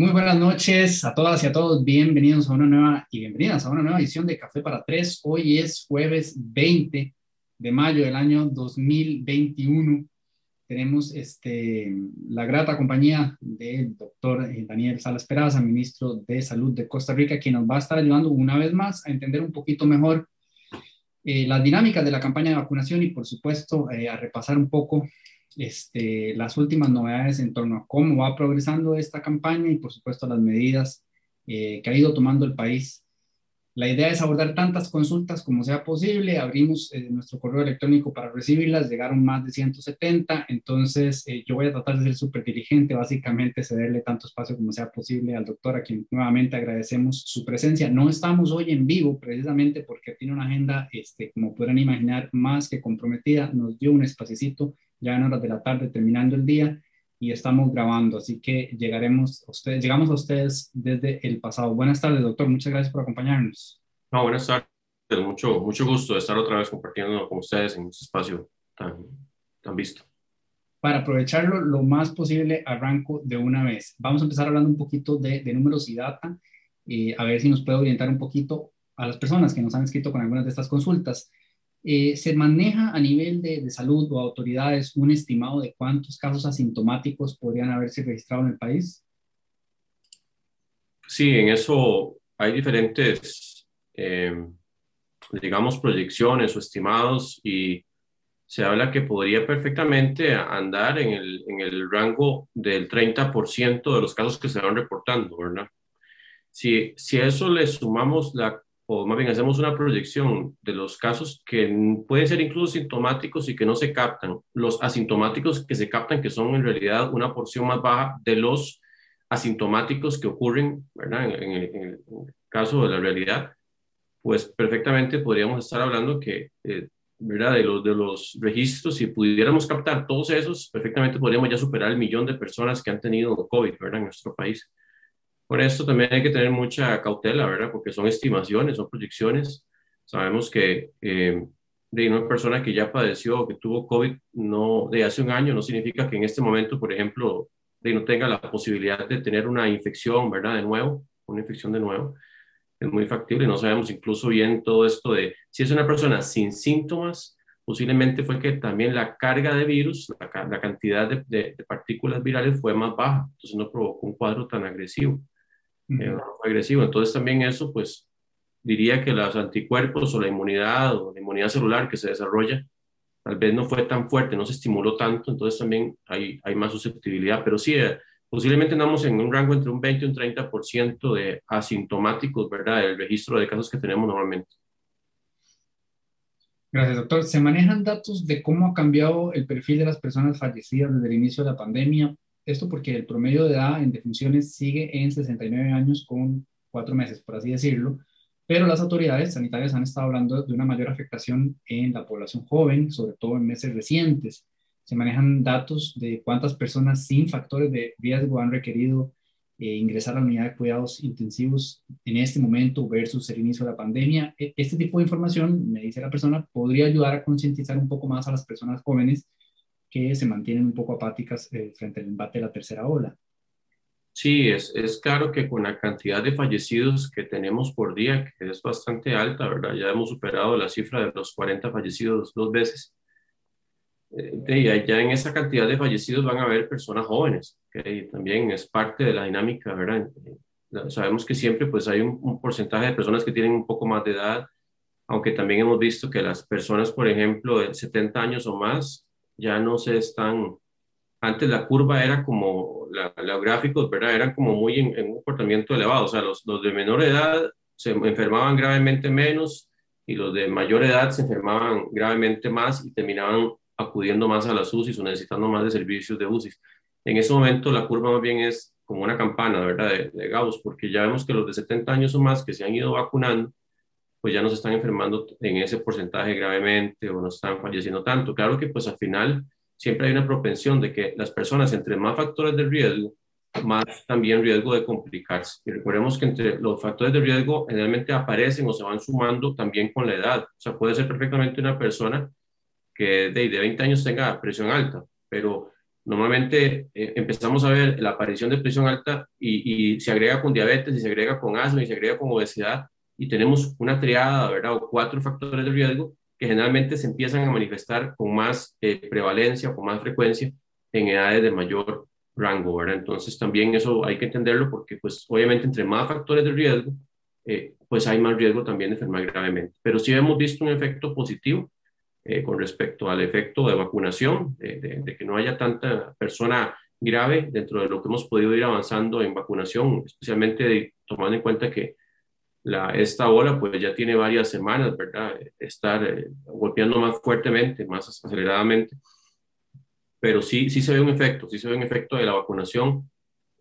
Muy buenas noches a todas y a todos. Bienvenidos a una nueva y bienvenidas a una nueva edición de Café para Tres. Hoy es jueves 20 de mayo del año 2021. Tenemos este, la grata compañía del doctor eh, Daniel Salas Peraza, ministro de Salud de Costa Rica, quien nos va a estar ayudando una vez más a entender un poquito mejor eh, las dinámicas de la campaña de vacunación y, por supuesto, eh, a repasar un poco este, las últimas novedades en torno a cómo va progresando esta campaña y, por supuesto, las medidas que ha ido tomando el país la idea es abordar tantas consultas como sea posible. Abrimos eh, nuestro correo electrónico para recibirlas. Llegaron más de 170. Entonces, eh, yo voy a tratar de ser súper diligente, básicamente cederle tanto espacio como sea posible al doctor, a quien nuevamente agradecemos su presencia. No estamos hoy en vivo precisamente porque tiene una agenda, este, como podrán imaginar, más que comprometida. Nos dio un espacito ya en horas de la tarde terminando el día y estamos grabando, así que llegaremos a ustedes, llegamos a ustedes desde el pasado. Buenas tardes, doctor, muchas gracias por acompañarnos. No, buenas tardes, mucho, mucho gusto de estar otra vez compartiendo con ustedes en este espacio tan, tan visto. Para aprovecharlo lo más posible, arranco de una vez. Vamos a empezar hablando un poquito de, de números y data, eh, a ver si nos puede orientar un poquito a las personas que nos han escrito con algunas de estas consultas. Eh, ¿Se maneja a nivel de, salud o autoridades un estimado de cuántos casos asintomáticos podrían haberse registrado en el país? Sí, en eso hay diferentes, eh, digamos, proyecciones o estimados y se habla que podría perfectamente andar en el, en el rango del 30% de los casos que se van reportando, ¿verdad? Si, si a eso le sumamos la o más bien hacemos una proyección de los casos que pueden ser incluso sintomáticos y que no se captan, los asintomáticos que se captan, que son en realidad una porción más baja de los asintomáticos que ocurren, ¿verdad? En, el, caso de la realidad, pues perfectamente podríamos estar hablando que, eh, ¿verdad? De los, de los registros, si pudiéramos captar todos esos, perfectamente podríamos ya superar el millón de personas que han tenido COVID, ¿verdad? En nuestro país. Por esto también hay que tener mucha cautela, ¿verdad? Porque son estimaciones, son proyecciones. Sabemos que eh, de una persona que ya padeció, que tuvo COVID no, de hace un año, no significa que en este momento, por ejemplo, de no tenga la posibilidad de tener una infección, ¿verdad? De nuevo, una infección de nuevo. Es muy factible. No sabemos incluso bien todo esto de si es una persona sin síntomas, posiblemente fue que también la carga de virus, la, cantidad de, de, partículas virales fue más baja, entonces no provocó un cuadro tan agresivo eh, agresivo. Entonces también eso, pues diría que los anticuerpos o la inmunidad o la inmunidad celular que se desarrolla, tal vez no fue tan fuerte, no se estimuló tanto, entonces también hay, hay más susceptibilidad, pero sí, eh, posiblemente andamos en un rango entre un 20 y un 30% de asintomáticos, ¿verdad? El registro de casos que tenemos normalmente. Gracias, doctor. ¿Se manejan datos de cómo ha cambiado el perfil de las personas fallecidas desde el inicio de la pandemia esto porque el promedio de edad en defunciones sigue en 69 años con cuatro meses, por así decirlo, pero las autoridades sanitarias han estado hablando de una mayor afectación en la población joven, sobre todo en meses recientes. Se manejan datos de cuántas personas sin factores de riesgo han requerido eh, ingresar a la unidad de cuidados intensivos en este momento versus el inicio de la pandemia. E, este tipo de información, me dice la persona, podría ayudar a concientizar un poco más a las personas jóvenes que se mantienen un poco apáticas eh, frente al embate de la tercera ola. Sí, es, es claro que con la cantidad de fallecidos que tenemos por día, que es bastante alta, ¿verdad? Ya hemos superado la cifra de los 40 fallecidos dos veces. Eh, ya en esa cantidad de fallecidos van a haber personas jóvenes, que también es parte de la dinámica, ¿verdad? Eh, sabemos que siempre pues hay un, un, porcentaje de personas que tienen un poco más de edad, aunque también hemos visto que las personas, por ejemplo, de 70 años o más, ya no se están, antes la curva era como, la, los gráficos, ¿verdad? Eran como muy en, un comportamiento elevado, o sea, los, los, de menor edad se enfermaban gravemente menos y los de mayor edad se enfermaban gravemente más y terminaban acudiendo más a las UCIs o necesitando más de servicios de UCIs. En ese momento la curva más bien es como una campana, ¿verdad? De, de Gauss, porque ya vemos que los de 70 años o más que se han ido vacunando, pues ya no se están enfermando en ese porcentaje gravemente o no están falleciendo tanto. Claro que pues al final siempre hay una propensión de que las personas entre más factores de riesgo, más también riesgo de complicarse. Y recordemos que entre los factores de riesgo generalmente aparecen o se van sumando también con la edad. O sea, puede ser perfectamente una persona que de, de 20 años tenga presión alta, pero Normalmente eh, empezamos a ver la aparición de presión alta y, y, se agrega con diabetes, y se agrega con asma, y se agrega con obesidad, y tenemos una triada, ¿verdad? O cuatro factores de riesgo que generalmente se empiezan a manifestar con más eh, prevalencia, con más frecuencia en edades de mayor rango, ¿verdad? Entonces también eso hay que entenderlo porque pues obviamente entre más factores de riesgo, eh, pues hay más riesgo también de enfermar gravemente. Pero sí hemos visto un efecto positivo eh, con respecto al efecto de vacunación, de, que no haya tanta persona grave dentro de lo que hemos podido ir avanzando en vacunación, especialmente tomando en cuenta que la, esta ola pues ya tiene varias semanas, ¿verdad? Estar eh, golpeando más fuertemente, más aceleradamente. Pero sí, sí se ve un efecto, sí se ve un efecto de la vacunación.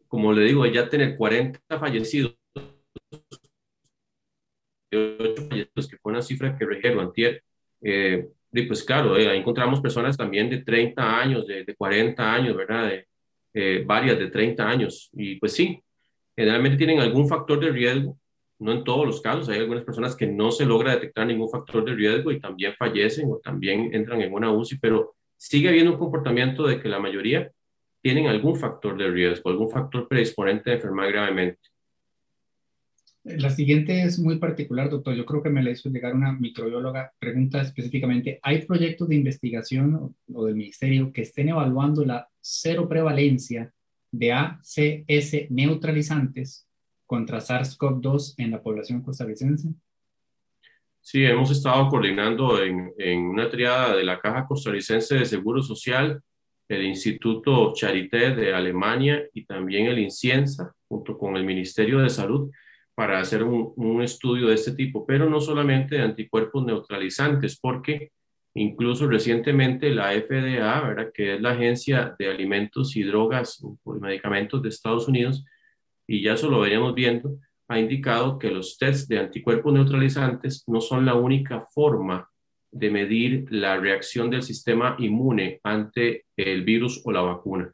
Como le digo, ya tener 40 fallecidos, 8 fallecidos, que fue una cifra que registró antier, eh, y pues claro, eh, ahí encontramos personas también de 30 años, de, de 40 años, ¿verdad? De, eh, varias de 30 años. Y pues sí, generalmente tienen algún factor de riesgo, no en todos los casos, hay algunas personas que no se logra detectar ningún factor de riesgo y también fallecen o también entran en una UCI, pero sigue habiendo un comportamiento de que la mayoría tienen algún factor de riesgo, algún factor predisponente de enfermar gravemente. La siguiente es muy particular, doctor. Yo creo que me la hizo llegar una microbióloga. Pregunta específicamente, ¿hay proyectos de investigación o, del ministerio que estén evaluando la cero prevalencia de ACS neutralizantes contra SARS-CoV-2 en la población costarricense? Sí, hemos estado coordinando en, en, una triada de la Caja Costarricense de Seguro Social, el Instituto Charité de Alemania y también el INCIENSA, junto con el Ministerio de Salud, para hacer un, un, estudio de este tipo, pero no solamente de anticuerpos neutralizantes, porque incluso recientemente la FDA, ¿verdad? que es la Agencia de Alimentos y Drogas y Medicamentos de Estados Unidos, y ya eso lo veníamos viendo, ha indicado que los tests de anticuerpos neutralizantes no son la única forma de medir la reacción del sistema inmune ante el virus o la vacuna.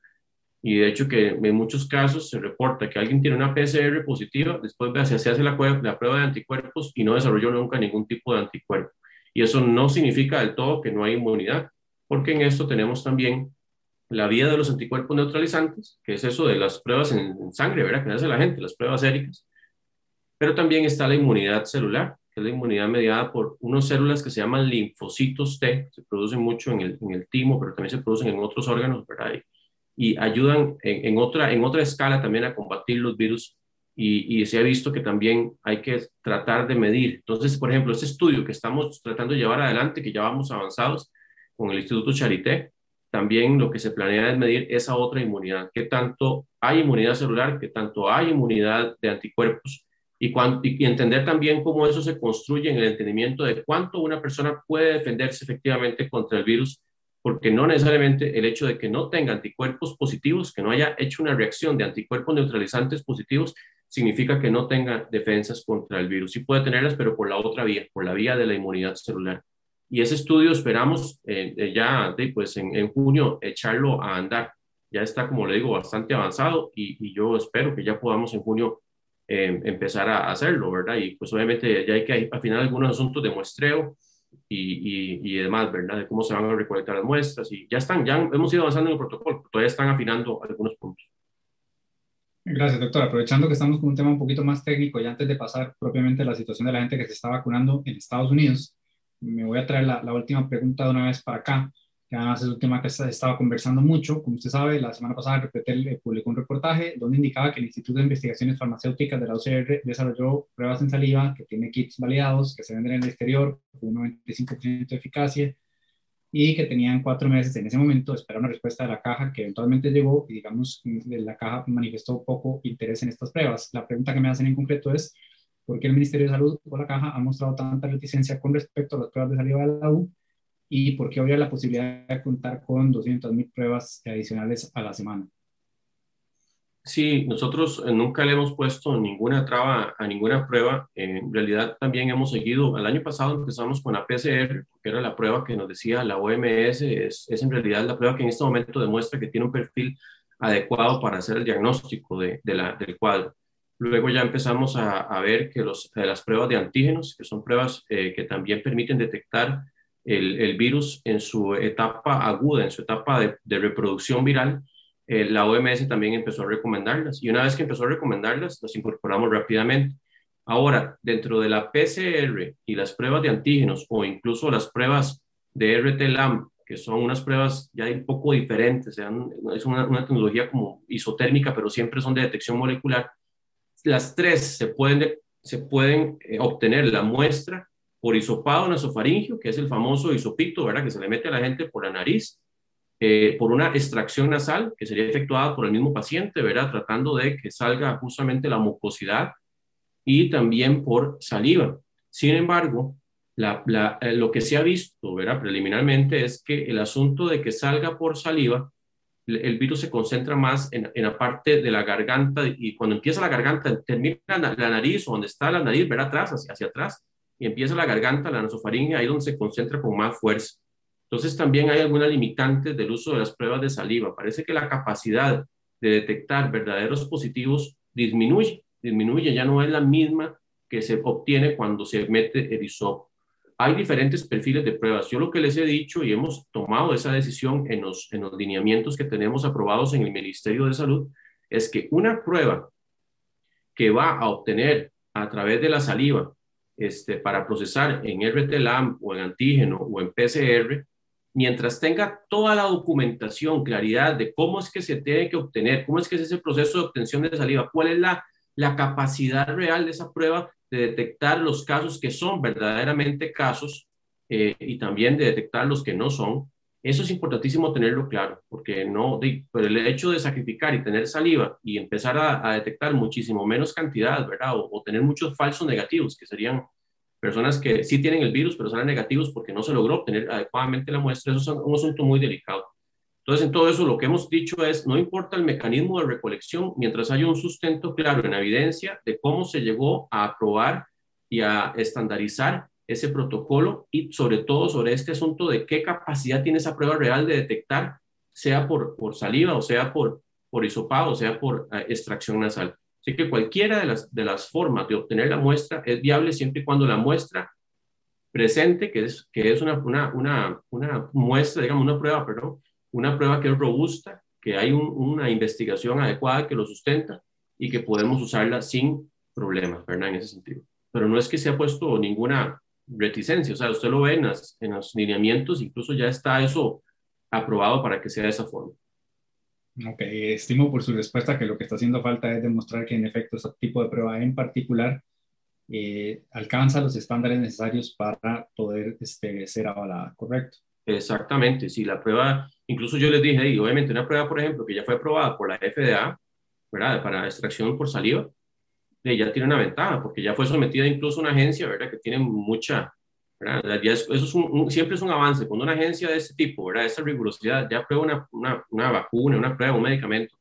Y de hecho que en muchos casos se reporta que alguien tiene una PCR positiva, después se hace la, la prueba de anticuerpos y no desarrolló nunca ningún tipo de anticuerpo. Y eso no significa del todo que no hay inmunidad, porque en esto tenemos también la vía de los anticuerpos neutralizantes, que es eso de las pruebas en, sangre, ¿verdad? Que hace la gente, las pruebas séricas. Pero también está la inmunidad celular, que es la inmunidad mediada por unas células que se llaman linfocitos T, se producen mucho en el, en el timo, pero también se producen en otros órganos, ¿verdad? y ayudan en, otra, en otra escala también a combatir los virus y, se ha visto que también hay que tratar de medir. Entonces, por ejemplo, este estudio que estamos tratando de llevar adelante, que ya vamos avanzados con el Instituto Charité, también lo que se planea es medir esa otra inmunidad, qué tanto hay inmunidad celular, qué tanto hay inmunidad de anticuerpos y, entender también cómo eso se construye en el entendimiento de cuánto una persona puede defenderse efectivamente contra el virus porque no necesariamente el hecho de que no tenga anticuerpos positivos, que no haya hecho una reacción de anticuerpos neutralizantes positivos, significa que no tenga defensas contra el virus. Sí puede tenerlas, pero por la otra vía, por la vía de la inmunidad celular. Y ese estudio esperamos eh, eh, ya pues en, junio echarlo a andar. Ya está, como le digo, bastante avanzado y, yo espero que ya podamos en junio eh, empezar a hacerlo, ¿verdad? Y pues obviamente ya hay que afinar algunos asuntos de muestreo, y, y, demás, ¿verdad? De cómo se van a recolectar las muestras y ya están, ya hemos ido avanzando en el protocolo, todavía están afinando algunos puntos. Gracias, doctor. Aprovechando que estamos con un tema un poquito más técnico y antes de pasar propiamente a la situación de la gente que se está vacunando en Estados Unidos, me voy a traer la, la última pregunta de una vez para acá que además es un tema que estaba conversando mucho. Como usted sabe, la semana pasada Repretel eh, publicó un reportaje donde indicaba que el Instituto de Investigaciones Farmacéuticas de la UCR desarrolló pruebas en saliva que tiene kits validados, que se venden en el exterior con un 95% de eficacia y que tenían cuatro meses en ese momento de esperar una respuesta de la caja que eventualmente llegó y digamos la caja manifestó poco interés en estas pruebas. La pregunta que me hacen en concreto es ¿por qué el Ministerio de Salud o la caja ha mostrado tanta reticencia con respecto a las pruebas de saliva de la U y por qué habría la posibilidad de contar con 200.000 pruebas adicionales a la semana. Sí, nosotros eh, nunca le hemos puesto ninguna traba a ninguna prueba. En realidad también hemos seguido, el año pasado empezamos con la PCR, que era la prueba que nos decía la OMS, es, es en realidad la prueba que en este momento demuestra que tiene un perfil adecuado para hacer el diagnóstico de, de la, del cuadro. Luego ya empezamos a, ver que los, las pruebas de antígenos, que son pruebas eh, que también permiten detectar el, virus en su etapa aguda, en su etapa de, reproducción viral, eh, la OMS también empezó a recomendarlas. Y una vez que empezó a recomendarlas, las incorporamos rápidamente. Ahora, dentro de la PCR y las pruebas de antígenos o incluso las pruebas de RT-LAMP, que son unas pruebas ya un poco diferentes, es una, tecnología como isotérmica, pero siempre son de detección molecular, las tres se pueden, se pueden eh, obtener la muestra por hisopado nasofaringio, que es el famoso hisopito, ¿verdad? Que se le mete a la gente por la nariz, eh, por una extracción nasal que sería efectuada por el mismo paciente, ¿verdad? Tratando de que salga justamente la mucosidad y también por saliva. Sin embargo, eh, lo que se ha visto ¿verdad? preliminarmente es que el asunto de que salga por saliva, el, virus se concentra más en, la parte de la garganta y cuando empieza la garganta, termina la, nariz o donde está la nariz, ver atrás, hacia, hacia atrás, y empieza la garganta, la nasofaringe, ahí donde se concentra con más fuerza. Entonces también hay algunas limitantes del uso de las pruebas de saliva. Parece que la capacidad de detectar verdaderos positivos disminuye, disminuye, ya no es la misma que se obtiene cuando se mete el hisopo. Hay diferentes perfiles de pruebas. Yo lo que les he dicho y hemos tomado esa decisión en los, en los lineamientos que tenemos aprobados en el Ministerio de Salud es que una prueba que va a obtener a través de la saliva este, para procesar en RT-LAMP o en antígeno o en PCR, mientras tenga toda la documentación, claridad de cómo es que se tiene que obtener, cómo es que es ese proceso de obtención de saliva, cuál es la, la capacidad real de esa prueba de detectar los casos que son verdaderamente casos eh, y también de detectar los que no son. Eso es importantísimo tenerlo claro, porque no, por el hecho de sacrificar y tener saliva y empezar a, detectar muchísimo menos cantidad, ¿verdad? O, tener muchos falsos negativos, que serían personas que sí tienen el virus, pero son negativos porque no se logró obtener adecuadamente la muestra. Eso es un asunto muy delicado. Entonces, en todo eso, lo que hemos dicho es, no importa el mecanismo de recolección, mientras haya un sustento claro en evidencia de cómo se llegó a aprobar y a estandarizar ese protocolo y sobre todo sobre este asunto de qué capacidad tiene esa prueba real de detectar, sea por, por saliva o sea por, por hisopado o sea por eh, extracción nasal. Así que cualquiera de las, de las formas de obtener la muestra es viable siempre y cuando la muestra presente, que es, que es una, una, una, una muestra, digamos, una prueba, perdón, una prueba que es robusta, que hay una investigación adecuada que lo sustenta y que podemos usarla sin problemas, ¿verdad? En ese sentido. Pero no es que se ha puesto ninguna reticencia. O sea, usted lo ve en, en los lineamientos, incluso ya está eso aprobado para que sea de esa forma. Ok, estimo por su respuesta que lo que está haciendo falta es demostrar que en efecto ese tipo de prueba en particular eh, alcanza los estándares necesarios para poder este, ser avalada, ¿correcto? Exactamente, si la prueba, incluso yo les dije, y obviamente una prueba, por ejemplo, que ya fue aprobada por la FDA, ¿verdad? Para extracción por saliva, ya tiene una ventaja, porque ya fue sometida incluso a una agencia, ¿verdad? Que tiene mucha, ¿verdad? eso es un, siempre es un avance. Cuando una agencia de este tipo, ¿verdad? Esa rigurosidad, ya prueba una, una, una vacuna, una prueba, un medicamento,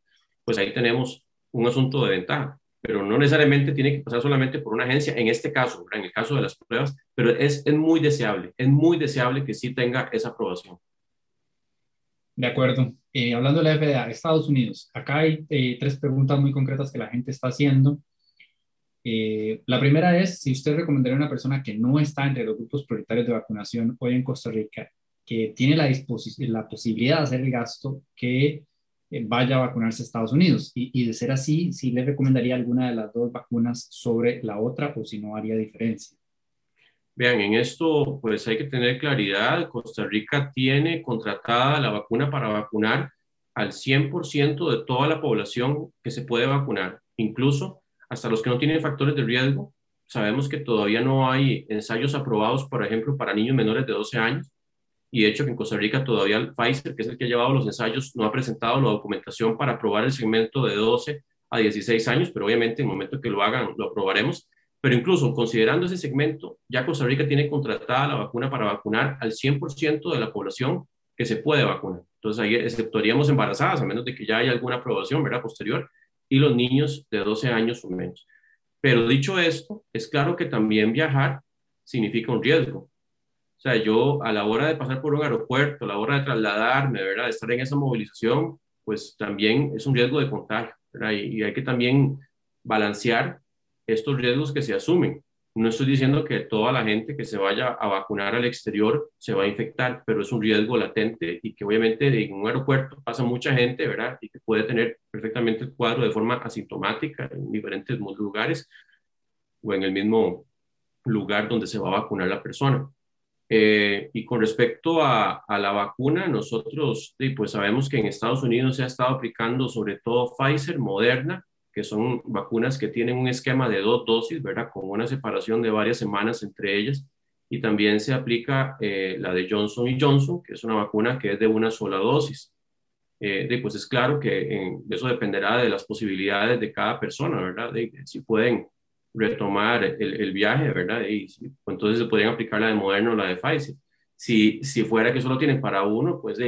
pues ahí tenemos un asunto de ventaja. Pero no necesariamente tiene que pasar solamente por una agencia, en este caso, en el caso de las pruebas, pero es, es muy deseable, es muy deseable que sí tenga esa aprobación. De acuerdo. Eh, hablando de la FDA, Estados Unidos, acá hay eh, tres preguntas muy concretas que la gente está haciendo. Eh, la primera es si usted recomendaría a una persona que no está entre los grupos prioritarios de vacunación hoy en Costa Rica, que tiene la, la posibilidad de hacer el gasto, que vaya a vacunarse a Estados Unidos. Y, de ser así, si le recomendaría alguna de las dos vacunas sobre la otra o si no haría diferencia. Vean, en esto pues hay que tener claridad. Costa Rica tiene contratada la vacuna para vacunar al 100% de toda la población que se puede vacunar, incluso hasta los que no tienen factores de riesgo. Sabemos que todavía no hay ensayos aprobados, por ejemplo, para niños menores de 12 años. Y de hecho que en Costa Rica todavía el Pfizer, que es el que ha llevado los ensayos, no ha presentado la documentación para aprobar el segmento de 12 a 16 años, pero obviamente en el momento que lo hagan lo aprobaremos. Pero incluso considerando ese segmento, ya Costa Rica tiene contratada la vacuna para vacunar al 100% de la población que se puede vacunar. Entonces ahí exceptuaríamos embarazadas, a menos de que ya haya alguna aprobación, ¿verdad? Posterior, y los niños de 12 años o menos. Pero dicho esto, es claro que también viajar significa un riesgo. O sea, yo a la hora de pasar por un aeropuerto, a la hora de trasladarme, ¿verdad? De estar en esa movilización, pues también es un riesgo de contagio, ¿verdad? Y, hay que también balancear estos riesgos que se asumen. No estoy diciendo que toda la gente que se vaya a vacunar al exterior se va a infectar, pero es un riesgo latente y que obviamente en un aeropuerto pasa mucha gente, ¿verdad? Y que puede tener perfectamente el cuadro de forma asintomática en diferentes lugares o en el mismo lugar donde se va a vacunar la persona. Eh, y con respecto a, a, la vacuna, nosotros pues sabemos que en Estados Unidos se ha estado aplicando sobre todo Pfizer, Moderna, que son vacunas que tienen un esquema de dos dosis, ¿verdad? Con una separación de varias semanas entre ellas. Y también se aplica eh, la de Johnson Johnson, que es una vacuna que es de una sola dosis. Eh, pues es claro que eso dependerá de las posibilidades de cada persona, ¿verdad? De, si pueden retomar el, viaje, ¿verdad? Y entonces se podrían aplicar la de Moderna o la de Pfizer. Si, si fuera que solo tienen para uno, pues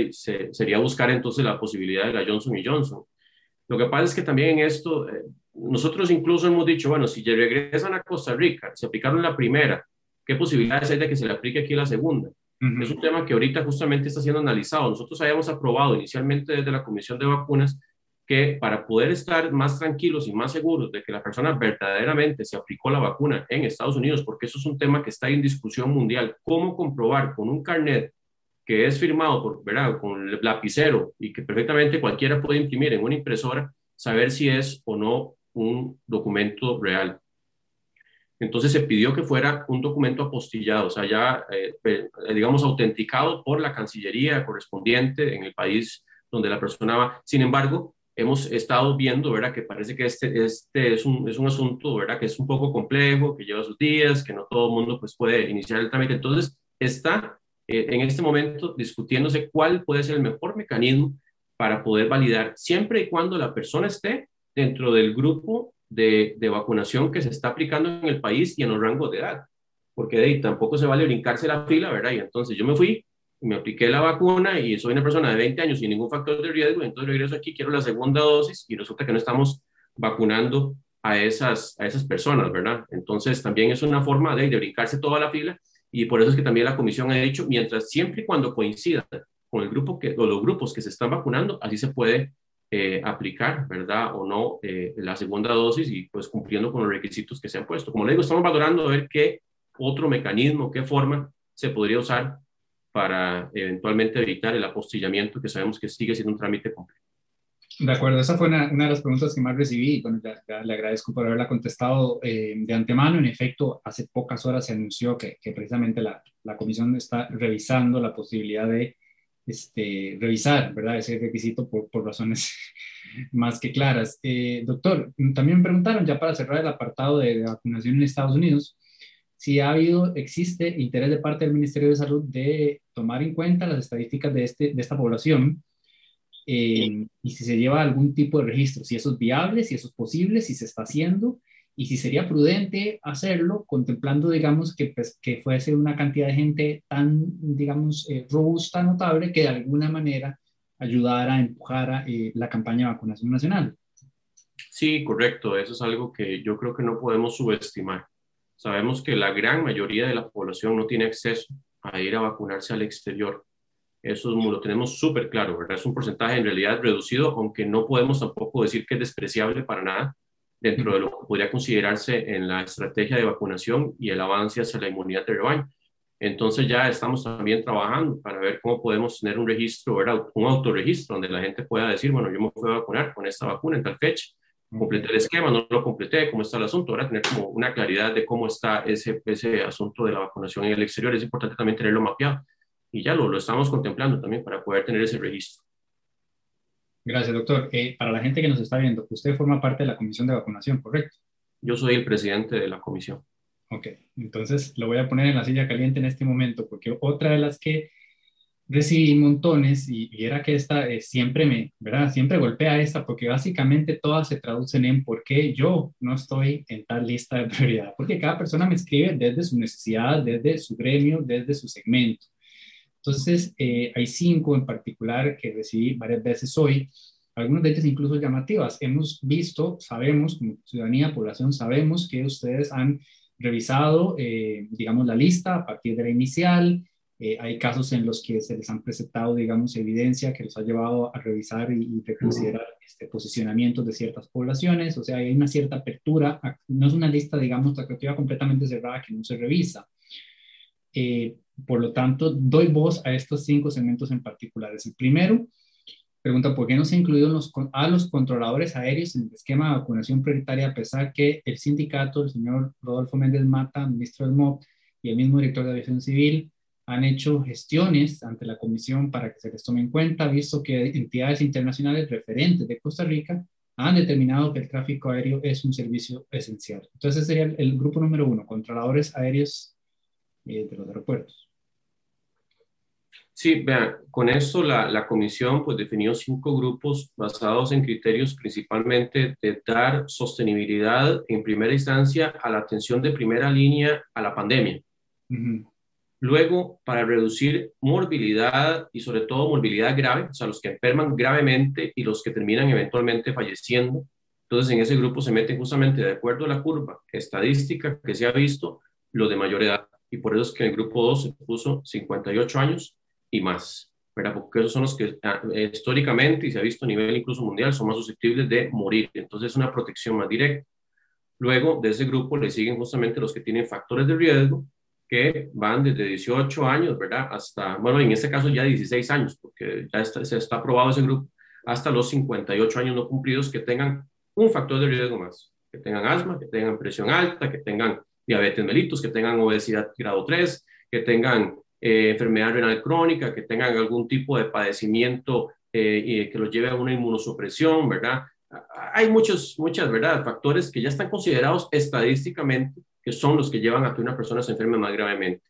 sería buscar entonces la posibilidad de la Johnson y Johnson. Lo que pasa es que también en esto, eh, nosotros incluso hemos dicho, bueno, si regresan a Costa Rica, se aplicaron la primera, ¿qué posibilidades hay de que se le aplique aquí la segunda? Es un tema que ahorita justamente está siendo analizado. Nosotros habíamos aprobado inicialmente desde la Comisión de Vacunas que para poder estar más tranquilos y más seguros de que la persona verdaderamente se aplicó la vacuna en Estados Unidos, porque eso es un tema que está en discusión mundial, cómo comprobar con un carnet que es firmado por, ¿verdad? con el lapicero y que perfectamente cualquiera puede imprimir en una impresora, saber si es o no un documento real. Entonces se pidió que fuera un documento apostillado, o sea, ya, eh, digamos, autenticado por la Cancillería correspondiente en el país donde la persona va. Sin embargo, hemos estado viendo, ¿verdad?, que parece que este, este es, un, es un asunto, ¿verdad?, que es un poco complejo, que lleva sus días, que no todo el mundo pues, puede iniciar el trámite. Entonces, está eh, en este momento discutiéndose cuál puede ser el mejor mecanismo para poder validar, siempre y cuando la persona esté dentro del grupo de, vacunación que se está aplicando en el país y en los rangos de edad. Porque de ahí tampoco se vale brincarse la fila, ¿verdad? Y entonces yo me fui, me apliqué la vacuna y soy una persona de 20 años sin ningún factor de riesgo, entonces regreso aquí, quiero la segunda dosis y resulta que no estamos vacunando a esas, a esas personas, ¿verdad? Entonces también es una forma de, de brincarse toda la fila y por eso es que también la comisión ha dicho, mientras siempre y cuando coincida con el grupo que, o los grupos que se están vacunando, así se puede eh, aplicar, ¿verdad? O no eh, la segunda dosis y pues cumpliendo con los requisitos que se han puesto. Como le digo, estamos valorando a ver qué otro mecanismo, qué forma se podría usar para eventualmente evitar el apostillamiento que sabemos que sigue siendo un trámite complejo. De acuerdo, esa fue una, de las preguntas que más recibí bueno, le agradezco por haberla contestado eh, de antemano. En efecto, hace pocas horas se anunció que, que precisamente la, la, comisión está revisando la posibilidad de este, revisar ¿verdad? ese requisito por, por razones más que claras. Eh, doctor, también me preguntaron, ya para cerrar el apartado de, vacunación en Estados Unidos, si ha habido, existe interés de parte del Ministerio de Salud de tomar en cuenta las estadísticas de, este, de esta población eh, y si se lleva algún tipo de registro, si eso es viable, si eso es posible, si se está haciendo y si sería prudente hacerlo contemplando, digamos, que, pues, que fuese una cantidad de gente tan, digamos, eh, robusta, notable, que de alguna manera ayudara a empujar eh, la campaña de vacunación nacional. Sí, correcto. Eso es algo que yo creo que no podemos subestimar. Sabemos que la gran mayoría de la población no tiene acceso a ir a vacunarse al exterior. Eso lo tenemos súper claro, ¿verdad? Es un porcentaje en realidad reducido, aunque no podemos tampoco decir que es despreciable para nada dentro de lo que podría considerarse en la estrategia de vacunación y el avance hacia la inmunidad de rebaño. Entonces ya estamos también trabajando para ver cómo podemos tener un registro, ¿verdad? un autorregistro donde la gente pueda decir, bueno, yo me fui a vacunar con esta vacuna en tal fecha, completé el esquema, no lo completé, cómo está el asunto, ahora tener como una claridad de cómo está ese, ese asunto de la vacunación en el exterior. Es importante también tenerlo mapeado y ya lo, lo estamos contemplando también para poder tener ese registro. Gracias, doctor. Eh, para la gente que nos está viendo, usted forma parte de la comisión de vacunación, ¿correcto? Yo soy el presidente de la comisión. Ok, entonces lo voy a poner en la silla caliente en este momento, porque otra de las que recibí montones y, era que esta eh, siempre me, ¿verdad? Siempre golpea esta, porque básicamente todas se traducen en por qué yo no estoy en tal lista de prioridad, porque cada persona me escribe desde su necesidad, desde su gremio, desde su segmento. Entonces, eh, hay cinco en particular que recibí varias veces hoy, algunas de ellas incluso llamativas. Hemos visto, sabemos, como ciudadanía, población, sabemos que ustedes han revisado, eh, digamos, la lista a partir de la inicial, Eh, hay casos en los que se les han presentado, digamos, evidencia que los ha llevado a revisar y, reconsiderar este, posicionamientos de ciertas poblaciones. O sea, hay una cierta apertura. No es una lista, digamos, activa completamente cerrada que no se revisa. Eh, por lo tanto, doy voz a estos cinco segmentos en particulares. El primero, pregunta por qué no se ha incluido los, a los controladores aéreos en el esquema de vacunación prioritaria, a pesar que el sindicato, el señor Rodolfo Méndez Mata, ministro del MOP, y el mismo director de aviación civil han hecho gestiones ante la comisión para que se les tome en cuenta, visto que entidades internacionales referentes de Costa Rica han determinado que el tráfico aéreo es un servicio esencial. Entonces, sería el, grupo número uno, controladores aéreos eh, de los aeropuertos. Sí, vean, con esto la, la, comisión pues definió cinco grupos basados en criterios principalmente de dar sostenibilidad en primera instancia a la atención de primera línea a la pandemia. Luego, para reducir morbilidad y sobre todo morbilidad grave, o sea, los que enferman gravemente y los que terminan eventualmente falleciendo. Entonces, en ese grupo se meten justamente de acuerdo a la curva estadística que se ha visto, los de mayor edad. Y por eso es que en el grupo 2 se puso 58 años y más, ¿verdad? Porque esos son los que ah, históricamente y se ha visto a nivel incluso mundial son más susceptibles de morir. Entonces, es una protección más directa. Luego, de ese grupo le siguen justamente los que tienen factores de riesgo, que van desde 18 años, ¿verdad? Hasta, bueno, en este caso ya 16 años, porque ya está, se está aprobado ese grupo, hasta los 58 años no cumplidos que tengan un factor de riesgo más, que tengan asma, que tengan presión alta, que tengan diabetes mellitus, que tengan obesidad grado 3, que tengan eh, enfermedad renal crónica, que tengan algún tipo de padecimiento eh, que los lleve a una inmunosupresión, ¿verdad? Hay muchos, muchas, ¿verdad? Factores que ya están considerados estadísticamente que son los que llevan a que una persona se enferme más gravemente.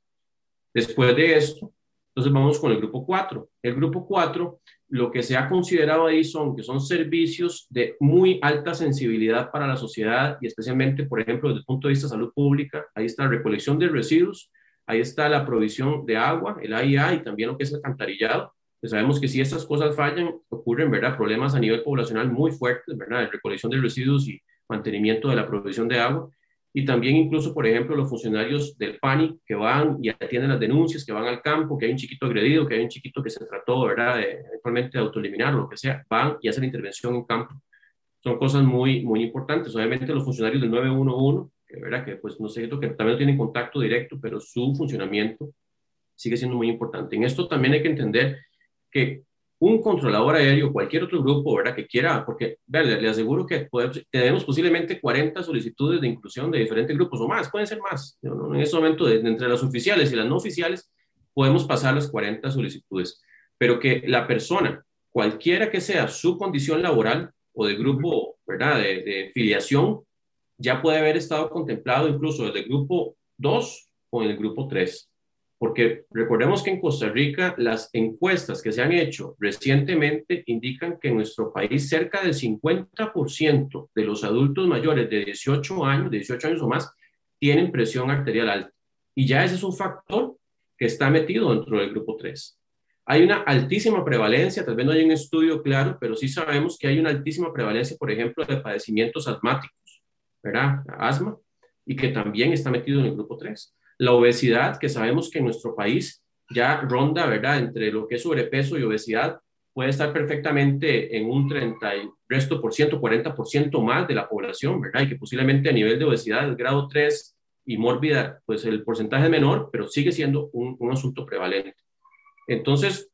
Después de esto, entonces vamos con el grupo 4. El grupo 4, lo que se ha considerado ahí son que son servicios de muy alta sensibilidad para la sociedad y especialmente, por ejemplo, desde el punto de vista de salud pública, ahí está la recolección de residuos, ahí está la provisión de agua, el AIA y también lo que es el alcantarillado. Sabemos que si estas cosas fallan, ocurren, ¿verdad? Problemas a nivel poblacional muy fuertes, ¿verdad? De recolección de residuos y mantenimiento de la provisión de agua y también incluso, por ejemplo, los funcionarios del PANI que van y atienden las denuncias, que van al campo, que hay un chiquito agredido, que hay un chiquito que se trató, ¿verdad?, de, eventualmente de autoeliminar o lo que sea, van y hacen intervención en campo. Son cosas muy, muy importantes. Obviamente los funcionarios del 911, que, ¿verdad?, que pues no sé, que también no tienen contacto directo, pero su funcionamiento sigue siendo muy importante. En esto también hay que entender que un controlador aéreo, cualquier otro grupo, ¿verdad? Que quiera, porque le, aseguro que tenemos posiblemente 40 solicitudes de inclusión de diferentes grupos o más, pueden ser más. En ese momento, entre las oficiales y las no oficiales, podemos pasar las 40 solicitudes, pero que la persona, cualquiera que sea su condición laboral o de grupo, ¿verdad? De, de filiación, ya puede haber estado contemplado incluso desde el grupo 2 o en el grupo 3 porque recordemos que en Costa Rica las encuestas que se han hecho recientemente indican que en nuestro país cerca del 50% de los adultos mayores de 18 años, de 18 años o más, tienen presión arterial alta. Y ya ese es un factor que está metido dentro del grupo 3. Hay una altísima prevalencia, tal vez no hay un estudio claro, pero sí sabemos que hay una altísima prevalencia, por ejemplo, de padecimientos asmáticos, ¿verdad? Asma, y que también está metido en el grupo 3 la obesidad, que sabemos que en nuestro país ya ronda, ¿verdad? Entre lo que es sobrepeso y obesidad, puede estar perfectamente en un 30 y resto por ciento, 40 por ciento más de la población, ¿verdad? Y que posiblemente a nivel de obesidad, grado 3 y mórbida, pues el porcentaje es menor, pero sigue siendo un, un asunto prevalente. Entonces,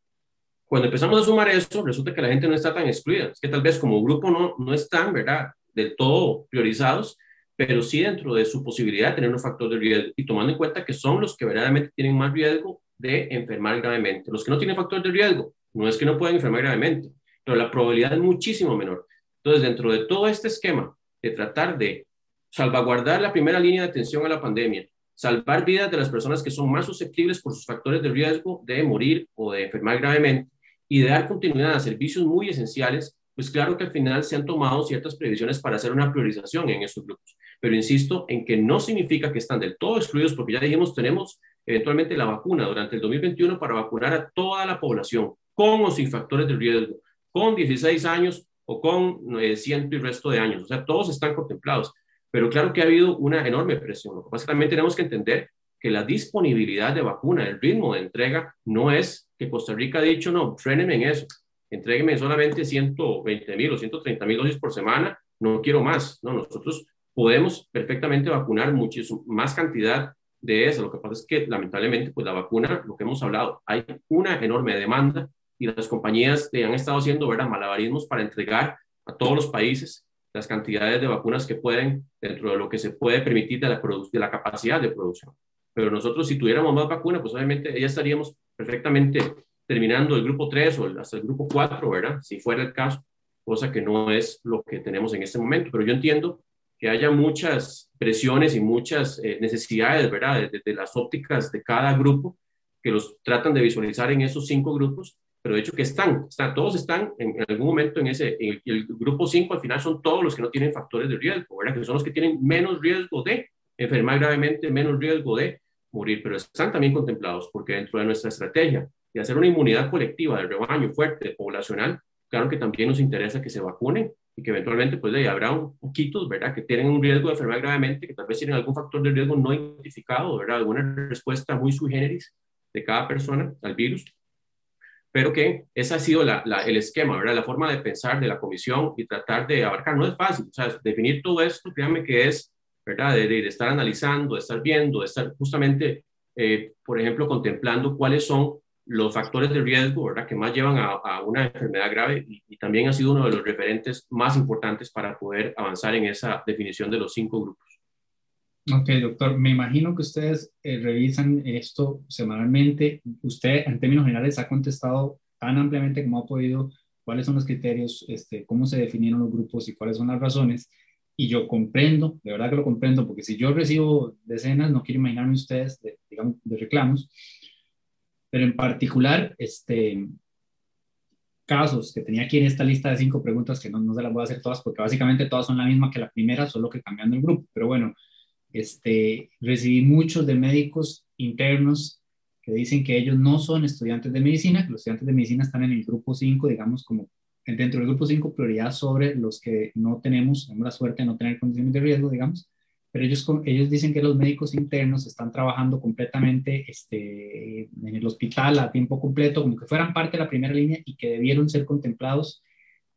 cuando empezamos a sumar eso, resulta que la gente no está tan excluida. Es que tal vez como grupo no, no están, ¿verdad? Del todo priorizados, pero sí dentro de su posibilidad de tener un factor de riesgo y tomando en cuenta que son los que verdaderamente tienen más riesgo de enfermar gravemente. Los que no tienen factor de riesgo, no es que no puedan enfermar gravemente, pero la probabilidad es muchísimo menor. Entonces, dentro de todo este esquema de tratar de salvaguardar la primera línea de atención a la pandemia, salvar vidas de las personas que son más susceptibles por sus factores de riesgo de morir o de enfermar gravemente y de dar continuidad a servicios muy esenciales, pues claro que al final se han tomado ciertas previsiones para hacer una priorización en estos grupos. Pero insisto en que no significa que están del todo excluidos, porque ya dijimos, tenemos eventualmente la vacuna durante el 2021 para vacunar a toda la población, con o sin factores de riesgo, con 16 años o con eh, ciento y resto de años. O sea, todos están contemplados. Pero claro que ha habido una enorme presión. Lo que pasa es que también tenemos que entender que la disponibilidad de vacuna, el ritmo de entrega, no es que Costa Rica ha dicho, no, frénenme en eso, entrégueme solamente 120 mil o 130 mil dosis por semana, no quiero más. No, nosotros podemos perfectamente vacunar muchísimo más cantidad de eso. Lo que pasa es que lamentablemente, pues la vacuna, lo que hemos hablado, hay una enorme demanda y las compañías han estado haciendo ¿verdad? malabarismos para entregar a todos los países las cantidades de vacunas que pueden dentro de lo que se puede permitir de la, de la capacidad de producción. Pero nosotros si tuviéramos más vacunas, pues obviamente ya estaríamos perfectamente terminando el grupo 3 o hasta el grupo 4, ¿verdad? Si fuera el caso, cosa que no es lo que tenemos en este momento. Pero yo entiendo que haya muchas presiones y muchas eh, necesidades, ¿verdad? Desde las ópticas de cada grupo, que los tratan de visualizar en esos cinco grupos pero de hecho que están, están todos están en, algún momento en ese, el, grupo 5 al final son todos los que no tienen factores de riesgo, ¿verdad? Que son los que tienen menos riesgo de enfermar gravemente, menos riesgo de morir, pero están también contemplados porque dentro de nuestra estrategia de hacer una inmunidad colectiva del rebaño fuerte, poblacional, claro que también nos interesa que se vacunen y que eventualmente pues de, habrá un poquitos, ¿verdad? Que tienen un riesgo de enfermar gravemente, que tal vez tienen algún factor de riesgo no identificado, ¿verdad? Alguna respuesta muy sui generis de cada persona al virus, pero que ese ha sido el esquema, ¿verdad? La forma de pensar de la comisión y tratar de abarcar. No es fácil, o sea, definir todo esto, créanme que es, ¿verdad? De, estar analizando, de estar viendo, de estar justamente, eh, por ejemplo, contemplando cuáles son los factores de riesgo, ¿verdad? Que más llevan a, una enfermedad grave y, y, también ha sido uno de los referentes más importantes para poder avanzar en esa definición de los cinco grupos. Ok, doctor, me imagino que ustedes eh, revisan esto semanalmente. Usted, en términos generales, ha contestado tan ampliamente como ha podido cuáles son los criterios, este, cómo se definieron los grupos y cuáles son las razones. Y yo comprendo, de verdad que lo comprendo, porque si yo recibo decenas, no quiero imaginarme ustedes, de, digamos, de reclamos, pero en particular, este, casos que tenía aquí en esta lista de cinco preguntas, que no, no se las voy a hacer todas, porque básicamente todas son la misma que la primera, solo que cambiando el grupo. Pero bueno, este, recibí muchos de médicos internos que dicen que ellos no son estudiantes de medicina, que los estudiantes de medicina están en el grupo 5, digamos, como dentro del grupo 5, prioridad sobre los que no tenemos, tenemos la suerte de no tener condiciones de riesgo, digamos, pero ellos, ellos dicen que los médicos internos están trabajando completamente este, en el hospital a tiempo completo, como que fueran parte de la primera línea y que debieron ser contemplados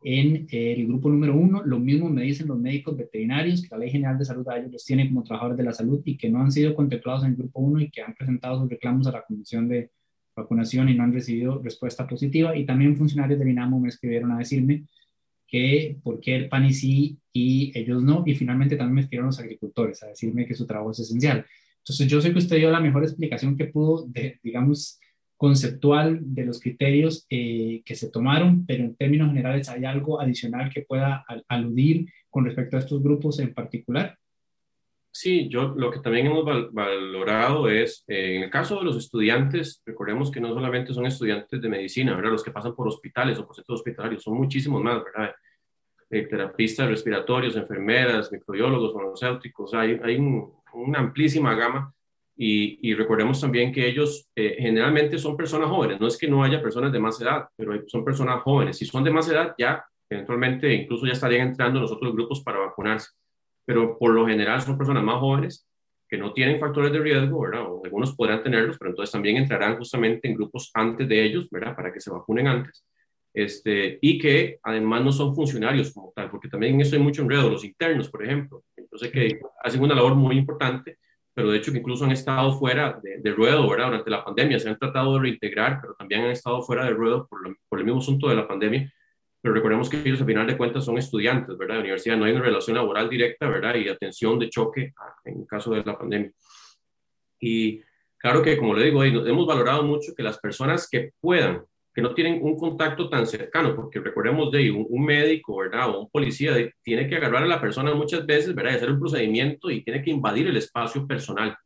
en el grupo número uno. Lo mismo me dicen los médicos veterinarios, que la Ley General de Salud a ellos los tiene como trabajadores de la salud y que no han sido contemplados en el grupo uno y que han presentado sus reclamos a la Comisión de Vacunación y no han recibido respuesta positiva. Y también funcionarios del INAMO me escribieron a decirme que por qué el PAN y sí y ellos no. Y finalmente también me escribieron los agricultores a decirme que su trabajo es esencial. Entonces yo sé que usted dio la mejor explicación que pudo de, digamos, conceptual de los criterios eh, que se tomaron, pero en términos generales hay algo adicional que pueda aludir con respecto a estos grupos en particular. Sí, yo lo que también hemos valorado es, eh, en el caso de los estudiantes, recordemos que no solamente son estudiantes de medicina, ¿verdad? Los que pasan por hospitales o por centros hospitalarios, son muchísimos más, ¿verdad? Eh, terapistas respiratorios, enfermeras, microbiólogos, farmacéuticos, hay, hay una amplísima gama y, recordemos también que ellos eh, generalmente son personas jóvenes, no es que no haya personas de más edad, pero son personas jóvenes. Si son de más edad, ya eventualmente incluso ya estarían entrando en los otros grupos para vacunarse. Pero por lo general son personas más jóvenes que no tienen factores de riesgo, ¿verdad? O algunos podrán tenerlos, pero entonces también entrarán justamente en grupos antes de ellos, ¿verdad? Para que se vacunen antes. Este, y que además no son funcionarios como tal, porque también en eso hay mucho enredo, los internos, por ejemplo. Entonces, que hacen una labor muy importante pero de hecho que incluso han estado fuera de, ruedo, ¿verdad? Durante la pandemia se han tratado de reintegrar, pero también han estado fuera de ruedo por, por, el mismo asunto de la pandemia. Pero recordemos que ellos, al final de cuentas, son estudiantes, ¿verdad? De universidad no hay una relación laboral directa, ¿verdad? Y atención de choque en caso de la pandemia. Y claro que, como le digo, hemos valorado mucho que las personas que puedan que no tienen un contacto tan cercano, porque recordemos de un, médico, ¿verdad? O un policía tiene que agarrar a la persona muchas veces, ¿verdad? Y hacer un procedimiento y tiene que invadir el espacio personal.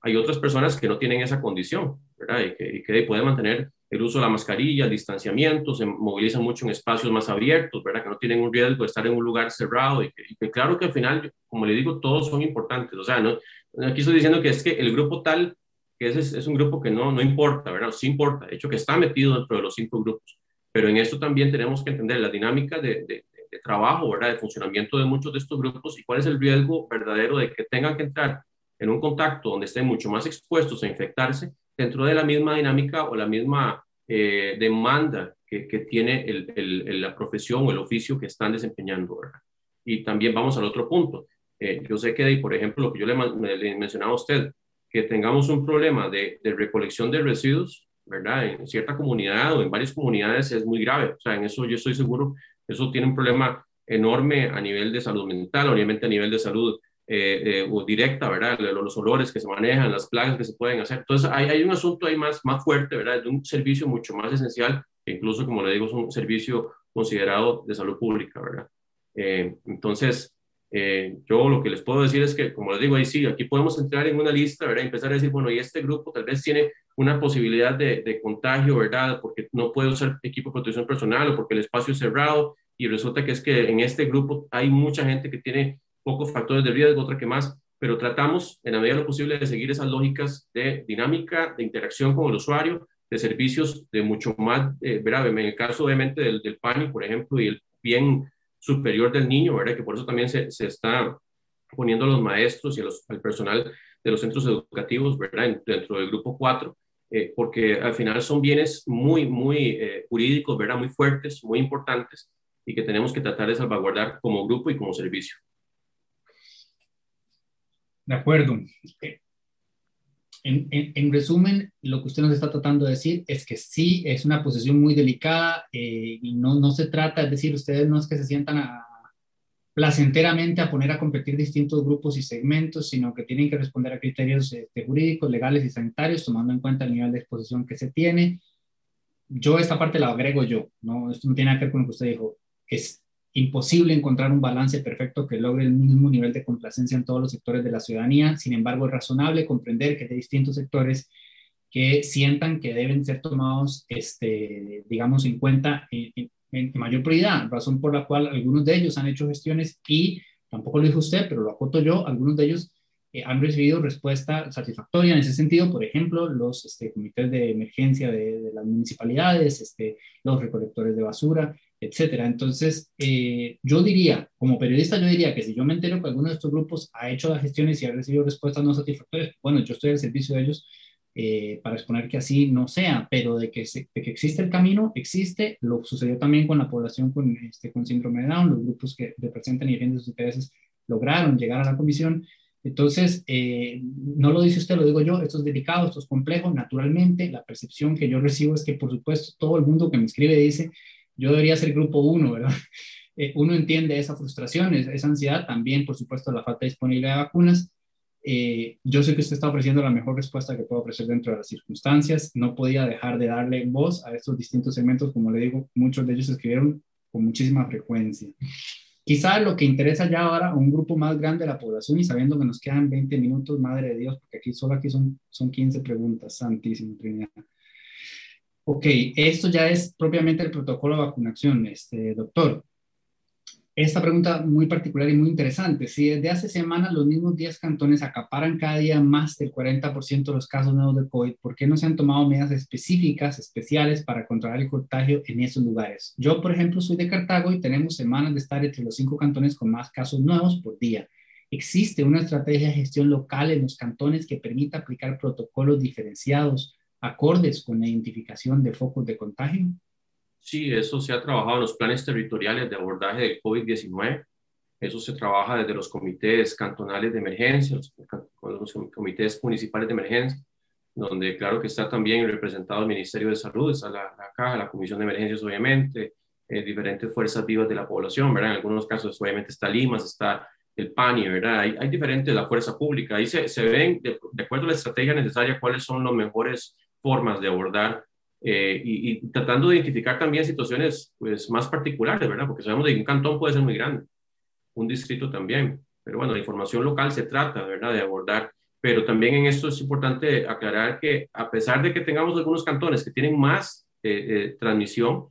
Hay otras personas que no tienen esa condición, ¿verdad? Y que, y que pueden mantener el uso de la mascarilla, el distanciamiento, se movilizan mucho en espacios más abiertos, ¿verdad? Que no tienen un riesgo de estar en un lugar cerrado y que, claro que al final, como le digo, todos son importantes. O sea, no, aquí estoy diciendo que es que el grupo tal que ese es, un grupo que no, no importa, ¿verdad? Sí importa, de hecho que está metido dentro de los cinco grupos, pero en esto también tenemos que entender la dinámica de, de, trabajo, ¿verdad? De funcionamiento de muchos de estos grupos y cuál es el riesgo verdadero de que tengan que entrar en un contacto donde estén mucho más expuestos a infectarse dentro de la misma dinámica o la misma eh, demanda que, tiene la profesión o el oficio que están desempeñando. Y también vamos al otro punto. Eh, yo sé que, por ejemplo, lo que yo le, le, mencionaba a usted, que tengamos un problema de, recolección de residuos, ¿verdad? En cierta comunidad o en varias comunidades es muy grave. O sea, en eso yo estoy seguro, eso tiene un problema enorme a nivel de salud mental, obviamente a nivel de salud eh, eh, o directa, ¿verdad? Los olores que se manejan, las plagas que se pueden hacer. Entonces, hay, hay un asunto ahí más, más fuerte, ¿verdad? De un servicio mucho más esencial, que incluso, como le digo, es un servicio considerado de salud pública, ¿verdad? Eh, entonces, yo lo que les puedo decir es que, como les digo, ahí sí, aquí podemos entrar en una lista, ¿verdad? Empezar a decir, bueno, y este grupo tal vez tiene una posibilidad de, de contagio, ¿verdad? Porque no puede usar equipo de protección personal o porque el espacio es cerrado y resulta que es que en este grupo hay mucha gente que tiene pocos factores de riesgo, otra que más, pero tratamos en la medida de lo posible de seguir esas lógicas de dinámica, de interacción con el usuario, de servicios de mucho más, eh, En el caso obviamente del, del PANI, por ejemplo, y el bien superior del niño, ¿verdad? Que por eso también se, se está poniendo a los maestros y al personal de los centros educativos, ¿verdad? Dentro del grupo 4, eh, porque al final son bienes muy, muy eh, jurídicos, ¿verdad? Muy fuertes, muy importantes y que tenemos que tratar de salvaguardar como grupo y como servicio. De acuerdo. En, en, resumen, lo que usted nos está tratando de decir es que sí, es una posición muy delicada eh, y no, no se trata, es decir, ustedes no es que se sientan a, placenteramente a poner a competir distintos grupos y segmentos, sino que tienen que responder a criterios este, jurídicos, legales y sanitarios, tomando en cuenta el nivel de exposición que se tiene. Yo esta parte la agrego yo, ¿no? Esto no tiene nada que ver con lo que usted dijo. Es imposible encontrar un balance perfecto que logre el mismo nivel de complacencia en todos los sectores de la ciudadanía. Sin embargo, es razonable comprender que hay distintos sectores que sientan que deben ser tomados, este, digamos, en cuenta en, mayor prioridad, razón por la cual algunos de ellos han hecho gestiones y, tampoco lo dijo usted, pero lo acoto yo, algunos de ellos eh, han recibido respuesta satisfactoria en ese sentido, por ejemplo, los este, comités de emergencia de, de, las municipalidades, este, los recolectores de basura, etcétera. Entonces, eh, yo diría, como periodista, yo diría que si yo me entero que alguno de estos grupos ha hecho las gestiones y ha recibido respuestas no satisfactorias, bueno, yo estoy al servicio de ellos eh, para exponer que así no sea, pero de que, de que existe el camino, existe. Lo sucedió también con la población con, este, con síndrome de Down, los grupos que representan y defienden sus intereses lograron llegar a la comisión. Entonces, eh, no lo dice usted, lo digo yo, esto es delicado, esto es complejo, naturalmente, la percepción que yo recibo es que, por supuesto, todo el mundo que me escribe dice, yo debería ser grupo uno, ¿verdad? Eh, uno entiende esa frustración, esa ansiedad, también, por supuesto, la falta de disponibilidad de vacunas. Eh, yo sé que usted está ofreciendo la mejor respuesta que puedo ofrecer dentro de las circunstancias. No podía dejar de darle voz a estos distintos segmentos, como le digo, muchos de ellos escribieron con muchísima frecuencia. Quizá lo que interesa ya ahora a un grupo más grande de la población y sabiendo que nos quedan 20 minutos, madre de Dios, porque aquí solo aquí son, son 15 preguntas, santísimo Trinidad. Ok, esto ya es propiamente el protocolo de vacunación, este, doctor. Esta pregunta muy particular y muy interesante. Si desde hace semanas los mismos 10 cantones acaparan cada día más del 40% de los casos nuevos de COVID, ¿por qué no se han tomado medidas específicas, especiales para controlar el contagio en esos lugares? Yo, por ejemplo, soy de Cartago y tenemos semanas de estar entre los cinco cantones con más casos nuevos por día. ¿Existe una estrategia de gestión local en los cantones que permita aplicar protocolos diferenciados acordes con la identificación de focos de contagio? Sí, eso se ha trabajado en los planes territoriales de abordaje del COVID-19. Eso se trabaja desde los comités cantonales de emergencia, los, los, comités municipales de emergencia, donde claro que está también representado el Ministerio de Salud, está la, la Caja, la Comisión de Emergencias, obviamente, eh, diferentes fuerzas vivas de la población, ¿verdad? En algunos casos, obviamente, está Limas, está el PANI, ¿verdad? Hay, hay diferentes, la fuerza pública. Ahí se, se ven, de, de, acuerdo a la estrategia necesaria, cuáles son los mejores formas de abordar eh, y, tratando de identificar también situaciones pues, más particulares, ¿verdad? Porque sabemos que un cantón puede ser muy grande, un distrito también, pero bueno, la información local se trata, ¿verdad?, de abordar. Pero también en esto es importante aclarar que a pesar de que tengamos algunos cantones que tienen más eh, eh, transmisión,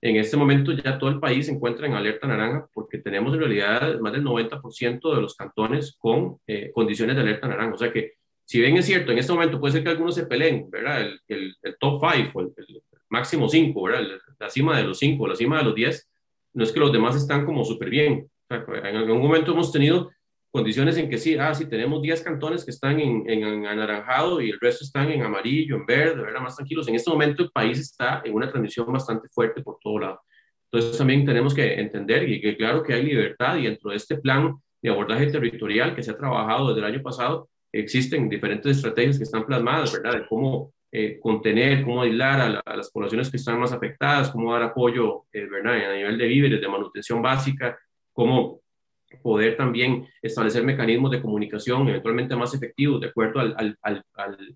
en este momento ya todo el país se encuentra en alerta naranja porque tenemos en realidad más del 90% de los cantones con condiciones de alerta naranja. O sea que si bien es cierto, en este momento puede ser que algunos se peleen, ¿verdad? El, top 5 el, el, máximo 5, ¿verdad? La cima de los 5, la cima de los 10, no es que los demás están como súper bien. en algún momento hemos tenido condiciones en que sí, ah, sí, tenemos 10 cantones que están en, en, anaranjado y el resto están en amarillo, en verde, ¿verdad? Más tranquilos. En este momento el país está en una transmisión bastante fuerte por todo lado. Entonces también tenemos que entender y que claro que hay libertad y dentro de este plan de abordaje territorial que se ha trabajado desde el año pasado, existen diferentes estrategias que están plasmadas, ¿verdad? De cómo eh, contener, cómo aislar a, las poblaciones que están más afectadas, cómo dar apoyo, eh, ¿verdad? A nivel de víveres, de manutención básica, cómo poder también establecer mecanismos de comunicación eventualmente más efectivos de acuerdo al, al,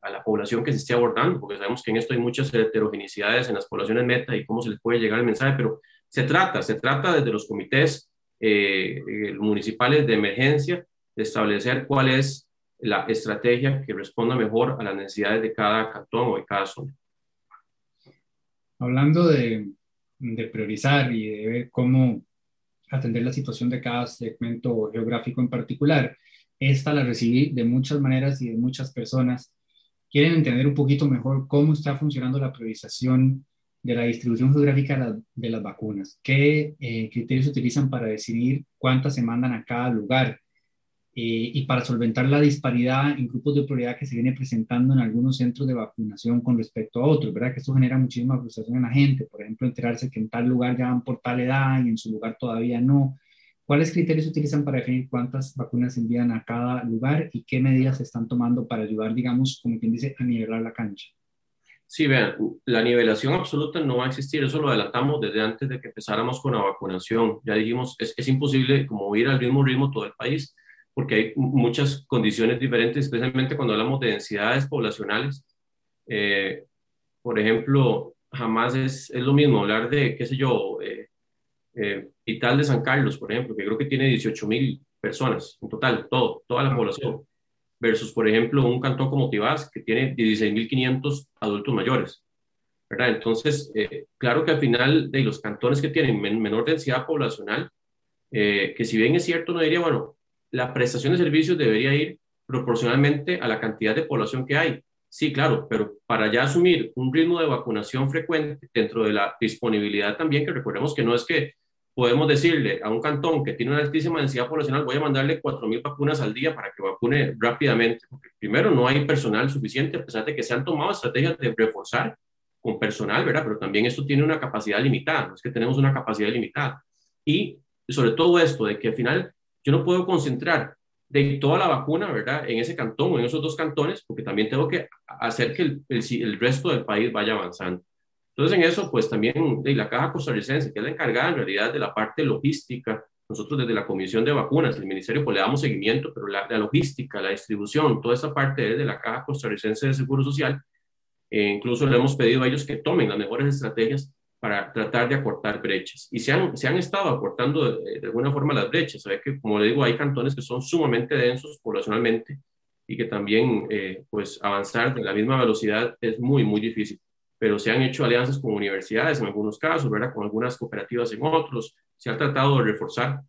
a la población que se esté abordando, porque sabemos que en esto hay muchas heterogeneidades en las poblaciones meta y cómo se les puede llegar el mensaje, pero se trata, se trata desde los comités eh, municipales de emergencia de establecer cuál es la estrategia que responda mejor a las necesidades de cada cantón o de cada zona. Hablando de, priorizar y de cómo atender la situación de cada segmento geográfico en particular, esta la recibí de muchas maneras y de muchas personas. Quieren entender un poquito mejor cómo está funcionando la priorización de la distribución geográfica de las vacunas. ¿Qué eh, criterios utilizan para decidir cuántas se mandan a cada lugar? Eh, y para solventar la disparidad en grupos de prioridad que se viene presentando en algunos centros de vacunación con respecto a otros, ¿verdad? Que esto genera muchísima frustración en la gente, por ejemplo, enterarse que en tal lugar ya van por tal edad y en su lugar todavía no. ¿Cuáles criterios utilizan para definir cuántas vacunas envían a cada lugar y qué medidas se están tomando para ayudar, digamos, como quien dice, a nivelar la cancha? Sí, vean, la nivelación absoluta no va a existir, eso lo adelantamos desde antes de que empezáramos con la vacunación. Ya dijimos, es, es imposible como ir al mismo ritmo todo el país porque hay muchas condiciones diferentes, especialmente cuando hablamos de densidades poblacionales. Eh, por ejemplo, jamás es, es, lo mismo hablar de, qué sé yo, eh, eh, de San Carlos, por ejemplo, que creo que tiene 18 mil personas en total, todo, toda la población, versus, por ejemplo, un cantón como Tibás, que tiene 16.500 adultos mayores. ¿verdad? Entonces, eh, claro que al final de los cantones que tienen menor densidad poblacional, que si bien es cierto, no diría, bueno, la prestación de servicios debería ir proporcionalmente a la cantidad de población que hay. Sí, claro, pero para ya asumir un ritmo de vacunación frecuente dentro de la disponibilidad también, que recordemos que no es que podemos decirle a un cantón que tiene una altísima densidad poblacional, voy a mandarle 4.000 vacunas al día para que vacune rápidamente. Primero, no hay personal suficiente, a pesar de que se han tomado estrategias de reforzar con personal, ¿verdad? Pero también esto tiene una capacidad limitada, no es que tenemos una capacidad limitada. Y sobre todo esto, de que al final yo no puedo concentrar de toda la vacuna, ¿verdad? En ese cantón o en esos dos cantones, porque también tengo que hacer que el, el, resto del país vaya avanzando. Entonces, en eso, pues también de la Caja Costarricense, que es la encargada en realidad de la parte logística, nosotros desde la Comisión de Vacunas, el Ministerio, pues le damos seguimiento, pero la, logística, la distribución, toda esa parte es de la Caja Costarricense de Seguro Social. E incluso le hemos pedido a ellos que tomen las mejores estrategias para tratar de acortar brechas. Y se han, se han estado acortando de, alguna forma las brechas. Sabe que, como le digo, hay cantones que son sumamente densos poblacionalmente y que también, eh, pues, avanzar de la misma velocidad es muy, muy difícil. Pero se han hecho alianzas con universidades en algunos casos, ¿verdad? Con algunas cooperativas en otros. Se ha tratado de reforzar,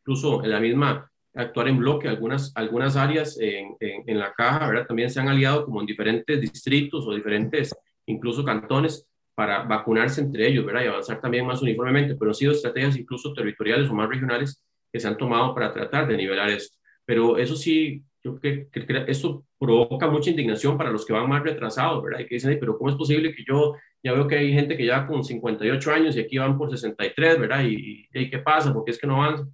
incluso en la misma, actuar en bloque. Algunas, algunas áreas en, en, en la caja, ¿verdad? También se han aliado como en diferentes distritos o diferentes, incluso cantones, para vacunarse entre ellos, ¿verdad? Y avanzar también más uniformemente, pero han sido estrategias incluso territoriales o más regionales que se han tomado para tratar de nivelar esto. Pero eso sí, yo creo que, que, esto provoca mucha indignación para los que van más retrasados, ¿verdad? Y que dicen, pero ¿cómo es posible que yo ya veo que hay gente que ya con 58 años y aquí van por 63, ¿verdad? ¿Y, y qué pasa? ¿Por qué es que no avanzan?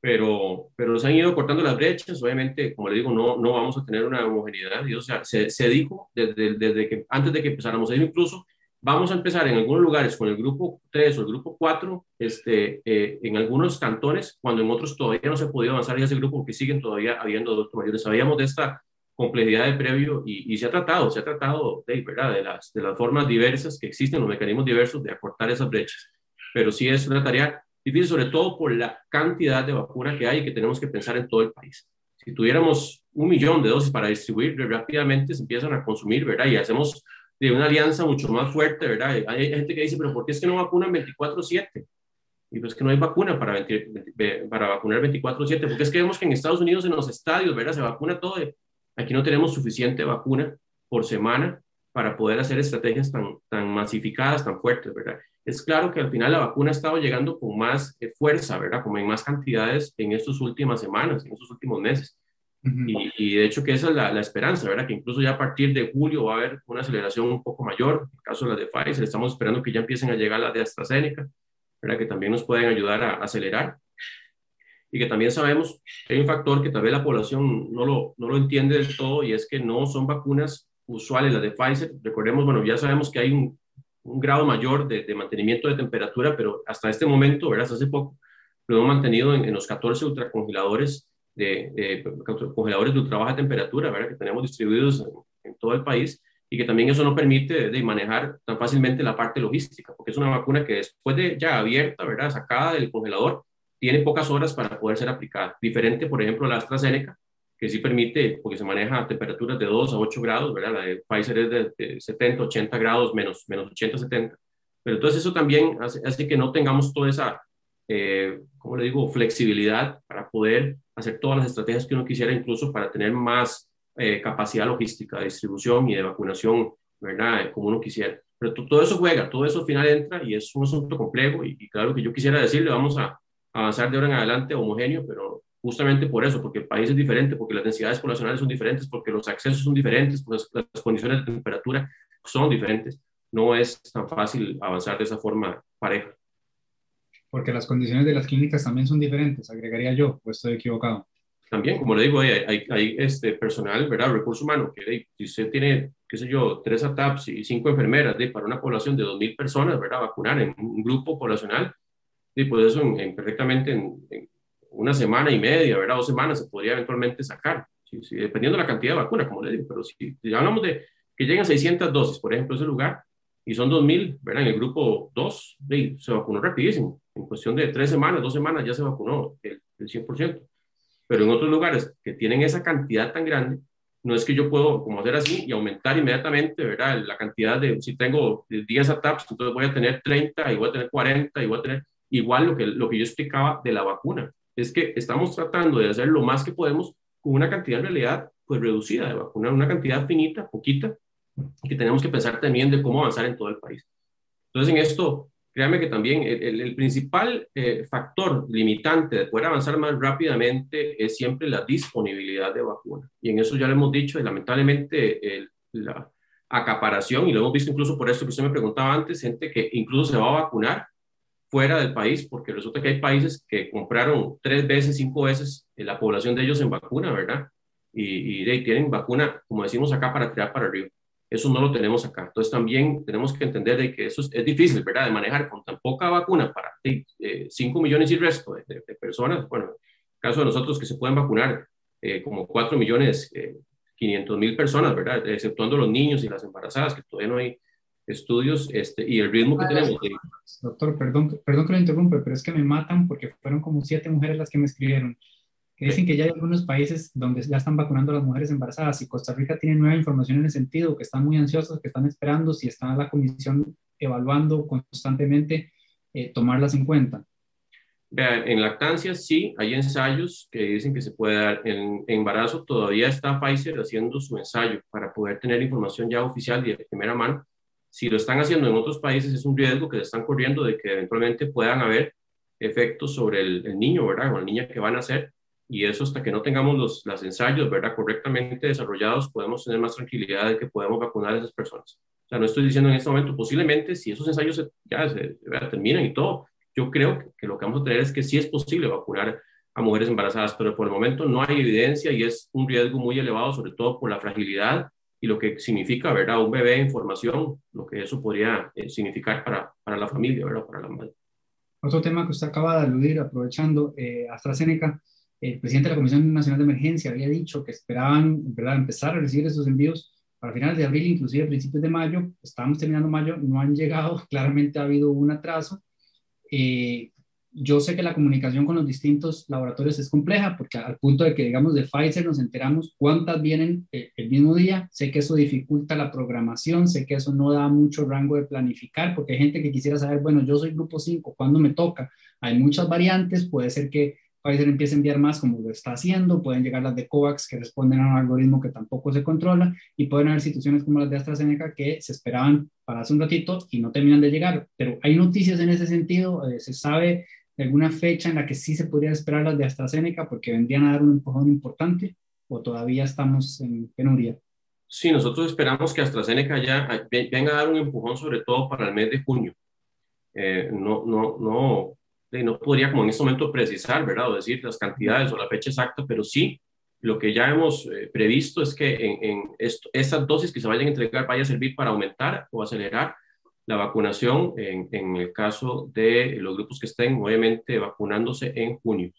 Pero, pero se han ido cortando las brechas, obviamente, como le digo, no, no vamos a tener una homogeneidad, y, o sea, se, se dijo desde, desde que antes de que empezáramos, se incluso Vamos a empezar en algunos lugares con el grupo 3 o el grupo 4, este, eh, en algunos cantones, cuando en otros todavía no se ha podido avanzar en ese grupo porque siguen todavía habiendo adultos mayores. Sabíamos de esta complejidad de previo y, se ha tratado, se ha tratado de, ¿verdad? De, las, de las formas diversas que existen, los mecanismos diversos de acortar esas brechas. Pero sí es una tarea difícil, sobre todo por la cantidad de vacuna que hay y que tenemos que pensar en todo el país. Si tuviéramos un millón de dosis para distribuir rápidamente, se empiezan a consumir, ¿verdad? Y hacemos de una alianza mucho más fuerte, ¿verdad? Hay gente que dice, pero ¿por qué es que no vacunan 24/7? Y pues que no hay vacuna para, para vacunar 24/7, porque es que vemos que en Estados Unidos en los estadios, ¿verdad? Se vacuna todo. Aquí no tenemos suficiente vacuna por semana para poder hacer estrategias tan, tan masificadas, tan fuertes, ¿verdad? Es claro que al final la vacuna ha estado llegando con más eh, fuerza, ¿verdad? Como en más cantidades en estas últimas semanas, en estos últimos meses. Y, de hecho que esa es la, esperanza, ¿verdad? Que incluso ya a partir de julio va a haber una aceleración un poco mayor. En el caso de las de Pfizer, estamos esperando que ya empiecen a llegar las de AstraZeneca, ¿verdad? Que también nos pueden ayudar a, acelerar. Y que también sabemos que hay un factor que tal vez la población no lo, no lo entiende del todo y es que no son vacunas usuales, las de Pfizer. Recordemos, bueno, ya sabemos que hay un, grado mayor de, de, mantenimiento de temperatura, pero hasta este momento, ¿verdad? Hasta hace poco, lo hemos mantenido en, en los 14 ultracongeladores de, de, congeladores de ultra baja temperatura, ¿verdad? Que tenemos distribuidos en, en, todo el país y que también eso no permite de manejar tan fácilmente la parte logística, porque es una vacuna que después de ya abierta, ¿verdad? Sacada del congelador, tiene pocas horas para poder ser aplicada. Diferente, por ejemplo, la AstraZeneca, que sí permite, porque se maneja a temperaturas de 2 a 8 grados, ¿verdad? La de Pfizer es de, 70, 80 grados, menos, menos 80, 70. Pero entonces eso también hace, hace que no tengamos toda esa, eh, ¿cómo le digo?, flexibilidad para poder hacer todas las estrategias que uno quisiera, incluso para tener más eh, capacidad logística de distribución y de vacunación, ¿verdad? Como uno quisiera. Pero todo eso juega, todo eso al final entra y es un asunto complejo y, y claro que yo quisiera decirle, vamos a avanzar de ahora en adelante homogéneo, pero justamente por eso, porque el país es diferente, porque las densidades poblacionales son diferentes, porque los accesos son diferentes, porque las condiciones de temperatura son diferentes. No es tan fácil avanzar de esa forma pareja. Porque las condiciones de las clínicas también son diferentes, agregaría yo, o estoy equivocado. También, como le digo, hay, hay, hay este personal, ¿verdad? Recurso humano, que si usted tiene, qué sé yo, tres ATAPs y cinco enfermeras de, para una población de 2.000 personas, ¿verdad? Vacunar en un grupo poblacional, y pues eso en, perfectamente en, en una semana y media, ¿verdad? Dos semanas se podría eventualmente sacar, ¿sí? Sí, dependiendo de la cantidad de vacuna, como le digo, pero si, si hablamos de que llegan 600 dosis, por ejemplo, ese lugar, y son 2.000, ¿verdad? En el grupo 2, se vacunó rapidísimo, en cuestión de tres semanas, dos semanas ya se vacunó el, el 100%. Pero en otros lugares que tienen esa cantidad tan grande, no es que yo puedo como hacer así y aumentar inmediatamente, ¿verdad? La cantidad de, si tengo 10 ATAPs, entonces voy a tener 30 y voy a tener 40 y voy a tener igual lo que, lo que yo explicaba de la vacuna es que estamos tratando de hacer lo más que podemos con una cantidad en realidad pues reducida de vacunar, una cantidad finita, poquita, que tenemos que pensar también de cómo avanzar en todo el país. Entonces en esto, créanme que también el, el principal eh, factor limitante de poder avanzar más rápidamente es siempre la disponibilidad de vacuna. Y en eso ya lo hemos dicho y lamentablemente el, la acaparación, y lo hemos visto incluso por esto que usted me preguntaba antes, gente que incluso se va a vacunar fuera del país, porque resulta que hay países que compraron tres veces, cinco veces la población de ellos en vacuna, ¿verdad? Y, y, y tienen vacuna, como decimos acá, para tirar para arriba. Eso no lo tenemos acá. Entonces también tenemos que entender de que eso es, es difícil, ¿verdad? De manejar con tan poca vacuna para eh, 5 millones y resto de, de, de, personas. Bueno, en el caso de nosotros que se pueden vacunar eh, como 4 millones eh, 500 mil personas, ¿verdad? Exceptuando los niños y las embarazadas, que todavía no hay estudios este, y el ritmo que tenemos. Doctor, perdón, perdón que lo interrumpe, pero es que me matan porque fueron como siete mujeres las que me escribieron. Que dicen que ya hay algunos países donde ya están vacunando a las mujeres embarazadas y Costa Rica tiene nueva información en el sentido, que están muy ansiosos, que están esperando si está la comisión evaluando constantemente eh, tomarlas en cuenta. Vean, en lactancia sí, hay ensayos que dicen que se puede dar. En, embarazo todavía está Pfizer haciendo su ensayo para poder tener información ya oficial y de primera mano si lo están haciendo en otros países, es un riesgo que le están corriendo de que eventualmente puedan haber efectos sobre el, el niño, ¿verdad? O la niña que van a hacer. Y eso hasta que no tengamos los, los ensayos, ¿verdad? Correctamente desarrollados, podemos tener más tranquilidad de que podemos vacunar a esas personas. O sea, no estoy diciendo en este momento, posiblemente si esos ensayos se, ya se, ¿verdad? terminan y todo, yo creo que, que lo que vamos a tener es que sí es posible vacunar a mujeres embarazadas, pero por el momento no hay evidencia y es un riesgo muy elevado, sobre todo por la fragilidad y lo que significa, ¿verdad? Un bebé en formación, lo que eso podría eh, significar para, para, la familia, ¿verdad? Para la madre. Otro tema que usted acaba de aludir, aprovechando, eh, AstraZeneca, el presidente de la Comisión Nacional de Emergencia había dicho que esperaban, ¿verdad?, empezar a recibir esos envíos para finales de abril, inclusive principios de mayo. Estamos terminando mayo, no han llegado, claramente ha habido un atraso. Eh, yo sé que la comunicación con los distintos laboratorios es compleja, porque al punto de que, digamos, de Pfizer nos enteramos cuántas vienen eh, el mismo día, sé que eso dificulta la programación, sé que eso no da mucho rango de planificar, porque hay gente que quisiera saber, bueno, yo soy grupo 5, ¿cuándo me toca? Hay muchas variantes, puede ser que Pfizer empieza a enviar más como lo está haciendo, pueden llegar las de COVAX que responden a un algoritmo que tampoco se controla y pueden haber situaciones como las de AstraZeneca que se esperaban para hace un ratito y no terminan de llegar. Pero hay noticias en ese sentido, eh, se sabe de alguna fecha en la que sí se podría esperar las de AstraZeneca porque vendrían a dar un empujón importante o todavía estamos en penuria. Sí, nosotros esperamos que AstraZeneca ya venga a dar un empujón, sobre todo para el mes de junio. Eh, no, no, no, no podría como en este momento precisar, ¿verdad? O decir las cantidades o la fecha exacta, pero sí, lo que ya hemos eh, previsto es que en, en esto, estas dosis que se vayan a entregar vaya a servir para aumentar o acelerar la vacunación en, en el caso de los grupos que estén, obviamente, vacunándose en junio.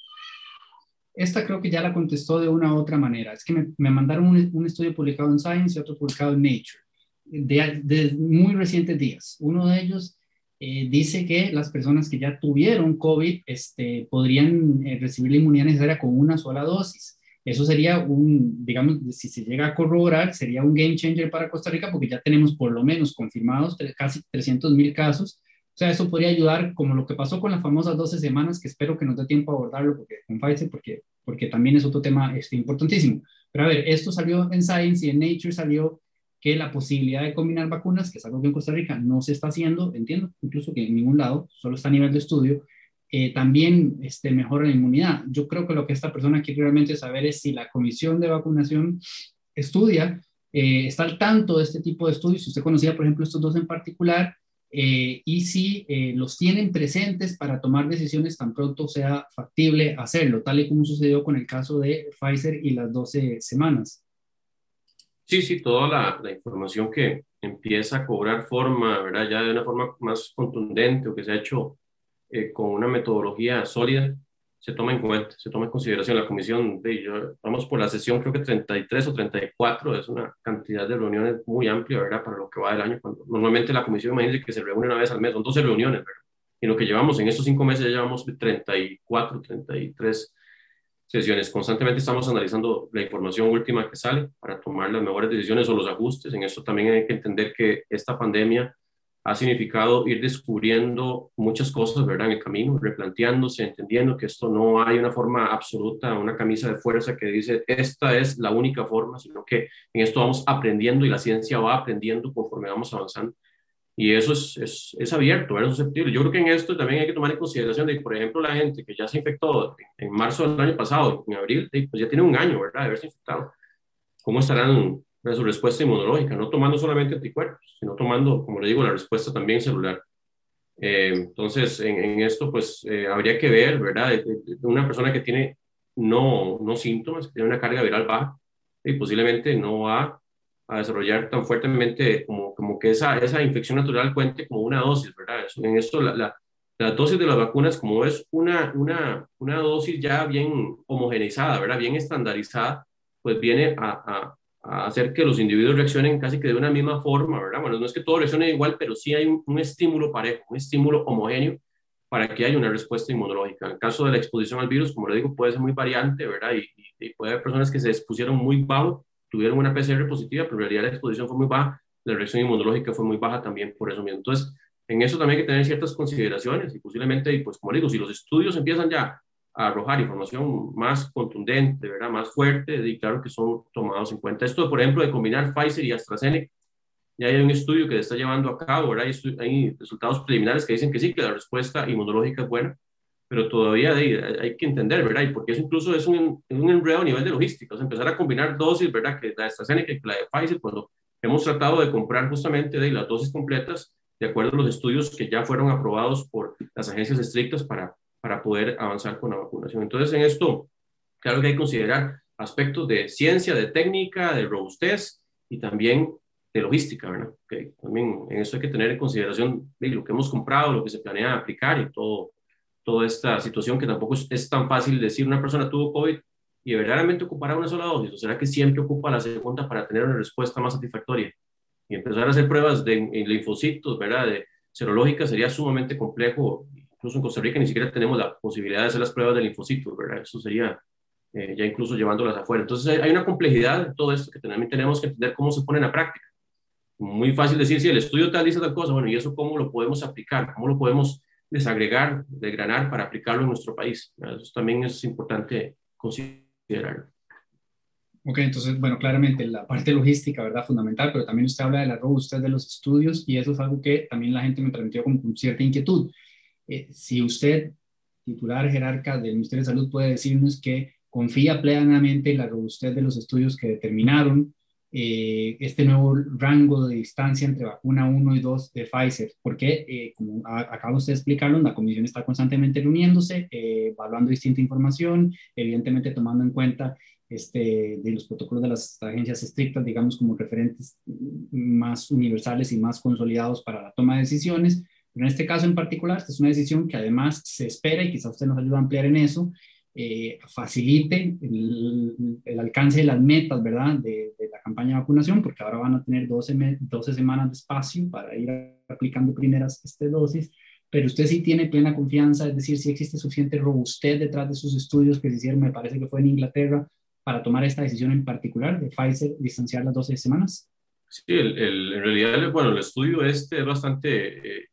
Esta creo que ya la contestó de una u otra manera. Es que me, me mandaron un, un, estudio publicado en Science y otro publicado en Nature, de, de muy recientes días. Uno de ellos eh, dice que las personas que ya tuvieron COVID este, podrían eh, recibir la inmunidad necesaria con una sola dosis. Eso sería un, digamos, si se llega a corroborar, sería un game changer para Costa Rica porque ya tenemos por lo menos confirmados casi 300 mil casos o sea, eso podría ayudar como lo que pasó con las famosas 12 semanas, que espero que nos dé tiempo a abordarlo porque, con Pfizer, porque, porque también es otro tema este, importantísimo. Pero a ver, esto salió en Science y en Nature salió que la posibilidad de combinar vacunas, que es algo que en Costa Rica no se está haciendo, entiendo, incluso que en ningún lado, solo está a nivel de estudio, eh, también este, mejora la inmunidad. Yo creo que lo que esta persona quiere realmente saber es si la comisión de vacunación estudia, eh, está al tanto de este tipo de estudios, si usted conocía, por ejemplo, estos dos en particular, eh, y si eh, los tienen presentes para tomar decisiones tan pronto sea factible hacerlo, tal y como sucedió con el caso de Pfizer y las 12 semanas. Sí, sí, toda la, la información que empieza a cobrar forma, ¿verdad? Ya de una forma más contundente o que se ha hecho eh, con una metodología sólida, se toma en cuenta, se toma en consideración la comisión de yo, vamos por la sesión creo que 33 o 34, es una cantidad de reuniones muy amplia, ¿verdad? Para lo que va del año. Cuando, normalmente la comisión, imagínense que se reúne una vez al mes, son 12 reuniones, ¿verdad? Y lo que llevamos en estos cinco meses ya llevamos 34, 33 sesiones. Constantemente estamos analizando la información última que sale para tomar las mejores decisiones o los ajustes. En esto también hay que entender que esta pandemia ha significado ir descubriendo muchas cosas, ¿verdad? En el camino, replanteándose, entendiendo que esto no hay una forma absoluta, una camisa de fuerza que dice, esta es la única forma, sino que en esto vamos aprendiendo y la ciencia va aprendiendo conforme vamos avanzando. Y eso es, es, es abierto, es susceptible. Yo creo que en esto también hay que tomar en consideración de, por ejemplo, la gente que ya se infectó en marzo del año pasado, en abril, pues ya tiene un año, ¿verdad? De haberse infectado. ¿Cómo estarán de su respuesta inmunológica, no tomando solamente anticuerpos, sino tomando, como le digo, la respuesta también celular. Eh, entonces, en, esto, pues, eh, habría que ver, ¿verdad? una persona que tiene no, no síntomas, que tiene una carga viral baja, y posiblemente no va a desarrollar tan fuertemente como, como que esa, esa infección natural cuente como una dosis, ¿verdad? En esto, la, la, la dosis de las vacunas, como es una, una, una dosis ya bien homogeneizada, ¿verdad? Bien estandarizada, pues viene a, a hacer que los individuos reaccionen casi que de una misma forma, ¿verdad? Bueno, no es que todo reaccione igual, pero sí hay un, estímulo parejo, un estímulo homogéneo para que haya una respuesta inmunológica. En el caso de la exposición al virus, como le digo, puede ser muy variante, ¿verdad? Y, y, puede haber personas que se expusieron muy bajo, tuvieron una PCR positiva, pero en realidad la exposición fue muy baja, la reacción inmunológica fue muy baja también por eso mismo. Entonces, en eso también hay que tener ciertas consideraciones y posiblemente, pues como digo, si los estudios empiezan ya a arrojar información más contundente, ¿verdad? más fuerte, y claro que son tomados en cuenta. Esto, por ejemplo, de combinar Pfizer y AstraZeneca, ya hay un estudio que se está llevando a cabo, ¿verdad? Hay, hay resultados preliminares que dicen que sí, que la respuesta inmunológica es buena, pero todavía hay, hay que entender, ¿verdad? Y porque eso incluso es un, un enredo a nivel de logística, o sea, empezar a combinar dosis, ¿verdad? Que la AstraZeneca y la de Pfizer, cuando hemos tratado de comprar justamente de las dosis completas, de acuerdo a los estudios que ya fueron aprobados por las agencias estrictas para para poder avanzar con la vacunación. Entonces, en esto, claro que hay que considerar aspectos de ciencia, de técnica, de robustez y también de logística, ¿verdad? También en eso hay que tener en consideración de lo que hemos comprado, lo que se planea aplicar y todo, toda esta situación que tampoco es, tan fácil decir una persona tuvo COVID y verdaderamente ocupará una sola dosis, o será que siempre ocupa la segunda para tener una respuesta más satisfactoria. Y empezar a hacer pruebas de, de linfocitos, ¿verdad? De serológica sería sumamente complejo incluso en Costa Rica ni siquiera tenemos la posibilidad de hacer las pruebas del linfocito, ¿verdad? Eso sería eh, ya incluso llevándolas afuera. Entonces hay una complejidad en todo esto que también tenemos que entender cómo se pone en la práctica. Muy fácil decir, si el estudio tal dice tal cosa, bueno, ¿y eso cómo lo podemos aplicar? ¿Cómo lo podemos desagregar, desgranar para aplicarlo en nuestro país. Eso también es importante considerar. Ok, entonces, bueno, claramente la parte logística, ¿verdad? Fundamental, pero también usted habla de la robustez de los estudios y eso es algo que también la gente me transmitió con, cierta inquietud. Eh, si usted, titular jerarca del Ministerio de Salud, puede decirnos que confía plenamente en la robustez de los estudios que determinaron eh, este nuevo rango de distancia entre vacuna 1 y 2 de Pfizer, porque, eh, como acaba usted de explicarlo, la comisión está constantemente reuniéndose, eh, evaluando distinta información, evidentemente tomando en cuenta este, de los protocolos de las agencias estrictas, digamos, como referentes más universales y más consolidados para la toma de decisiones. Pero en este caso en particular, esta es una decisión que además se espera, y quizá usted nos ayude a ampliar en eso, eh, facilite el, alcance de las metas, ¿verdad?, de, la campaña de vacunación, porque ahora van a tener 12, 12 semanas de espacio para ir aplicando primeras este, dosis, pero usted sí tiene plena confianza, es decir, si existe suficiente robustez detrás de sus estudios que se hicieron, me parece que fue en Inglaterra, para tomar esta decisión en particular de Pfizer distanciar las 12 semanas. Sí, el, en realidad, bueno, el estudio este es bastante, eh,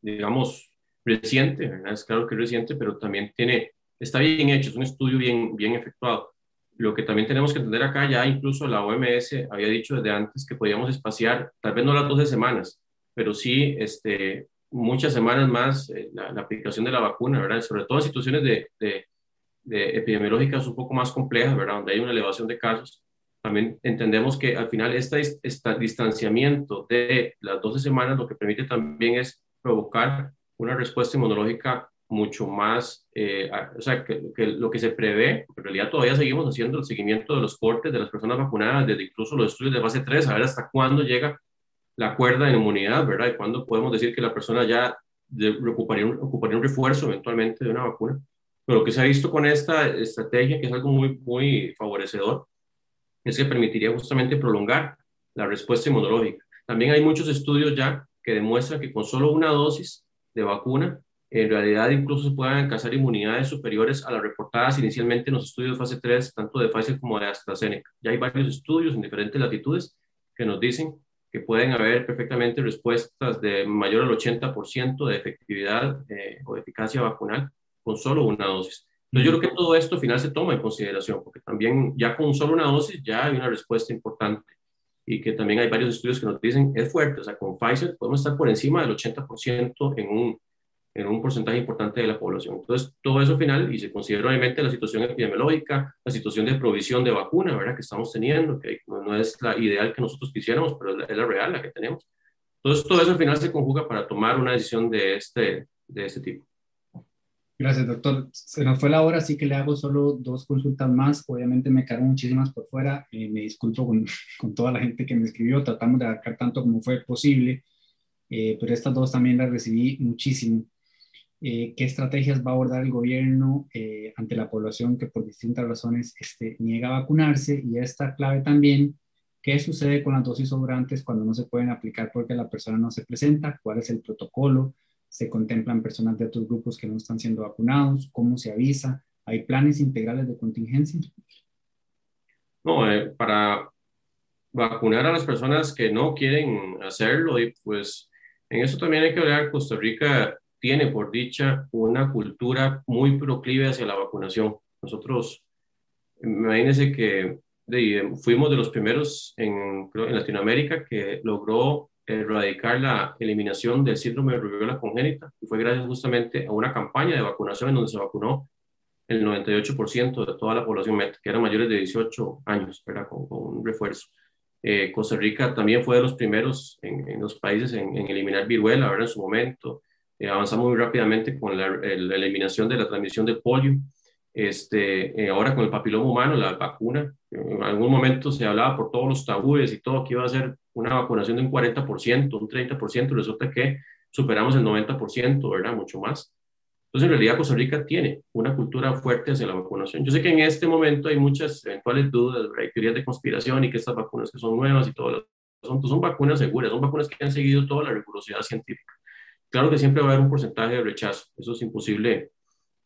digamos, reciente, ¿verdad? Es claro que es reciente, pero también tiene está bien hecho, es un estudio bien, bien efectuado. Lo que también tenemos que entender acá, ya incluso la OMS había dicho desde antes que podíamos espaciar, tal vez no las 12 semanas, pero sí este, muchas semanas más eh, la, aplicación de la vacuna, ¿verdad? Sobre todo en situaciones de, de, de, epidemiológicas un poco más complejas, ¿verdad? Donde hay una elevación de casos. También entendemos que al final este, este distanciamiento de las 12 semanas lo que permite también es provocar una respuesta inmunológica mucho más, eh, o sea, que, lo que se prevé, en realidad todavía seguimos haciendo el seguimiento de los cortes de las personas vacunadas, desde incluso los estudios de fase 3, a ver hasta cuándo llega la cuerda de inmunidad, ¿verdad? Y cuándo podemos decir que la persona ya ocuparía un, ocuparía un refuerzo eventualmente de una vacuna. Pero lo que se ha visto con esta estrategia, que es algo muy, muy favorecedor, es que permitiría justamente prolongar la respuesta inmunológica. También hay muchos estudios ya que demuestran que con solo una dosis de vacuna en realidad incluso se pueden alcanzar inmunidades superiores a las reportadas inicialmente en los estudios de fase 3, tanto de Pfizer como de AstraZeneca. Ya hay varios estudios en diferentes latitudes que nos dicen que pueden haber perfectamente respuestas de mayor al 80% de efectividad eh, o eficacia vacunal con solo una dosis. Entonces yo creo que todo esto al final se toma en consideración, porque también ya con solo una dosis ya hay una respuesta importante y que también hay varios estudios que nos dicen es fuerte, o sea, con Pfizer podemos estar por encima del 80% en un en un porcentaje importante de la población. Entonces, todo eso final, y se considera obviamente la situación epidemiológica, la situación de provisión de vacuna, ¿verdad? Que estamos teniendo, que no, es la ideal que nosotros quisiéramos, pero es la, real la que tenemos. Entonces, todo eso al final se conjuga para tomar una decisión de este, de este tipo. Gracias, doctor. Se nos fue la hora, así que le hago solo dos consultas más. Obviamente me quedaron muchísimas por fuera. Eh, me disculpo con, con, toda la gente que me escribió. Tratamos de abarcar tanto como fue posible, eh, pero estas dos también las recibí muchísimo. Eh, qué estrategias va a abordar el gobierno eh, ante la población que por distintas razones este, niega a vacunarse. Y esta clave también, qué sucede con las dosis sobrantes cuando no se pueden aplicar porque la persona no se presenta, cuál es el protocolo, se contemplan personas de otros grupos que no están siendo vacunados, cómo se avisa, hay planes integrales de contingencia. No, eh, para vacunar a las personas que no quieren hacerlo y pues en eso también hay que hablar, Costa Rica tiene, por dicha, una cultura muy proclive hacia la vacunación. Nosotros, imagínense que fuimos de los primeros en, en Latinoamérica que logró erradicar la eliminación del síndrome de rubiola congénita y fue gracias justamente a una campaña de vacunación en donde se vacunó el 98% de toda la población que eran mayores de 18 años, ¿verdad? Con, con un refuerzo. Eh, Costa Rica también fue de los primeros en, los países en, en, eliminar viruela, ¿verdad? En su momento. Eh, avanzamos muy rápidamente con la, eliminación de la transmisión de polio. Este, eh, ahora con el papiloma humano, la vacuna, en algún momento se hablaba por todos los tabúes y todo que iba a ser una vacunación de un 40%, un 30%, resulta que superamos el 90%, ¿verdad? Mucho más. Entonces, en realidad, Costa Rica tiene una cultura fuerte hacia la vacunación. Yo sé que en este momento hay muchas eventuales dudas, hay teorías de conspiración y que estas vacunas que son nuevas y todo lo son, son vacunas seguras, son vacunas que han seguido toda la rigurosidad científica. Claro que siempre va a haber un porcentaje de rechazo, eso es imposible,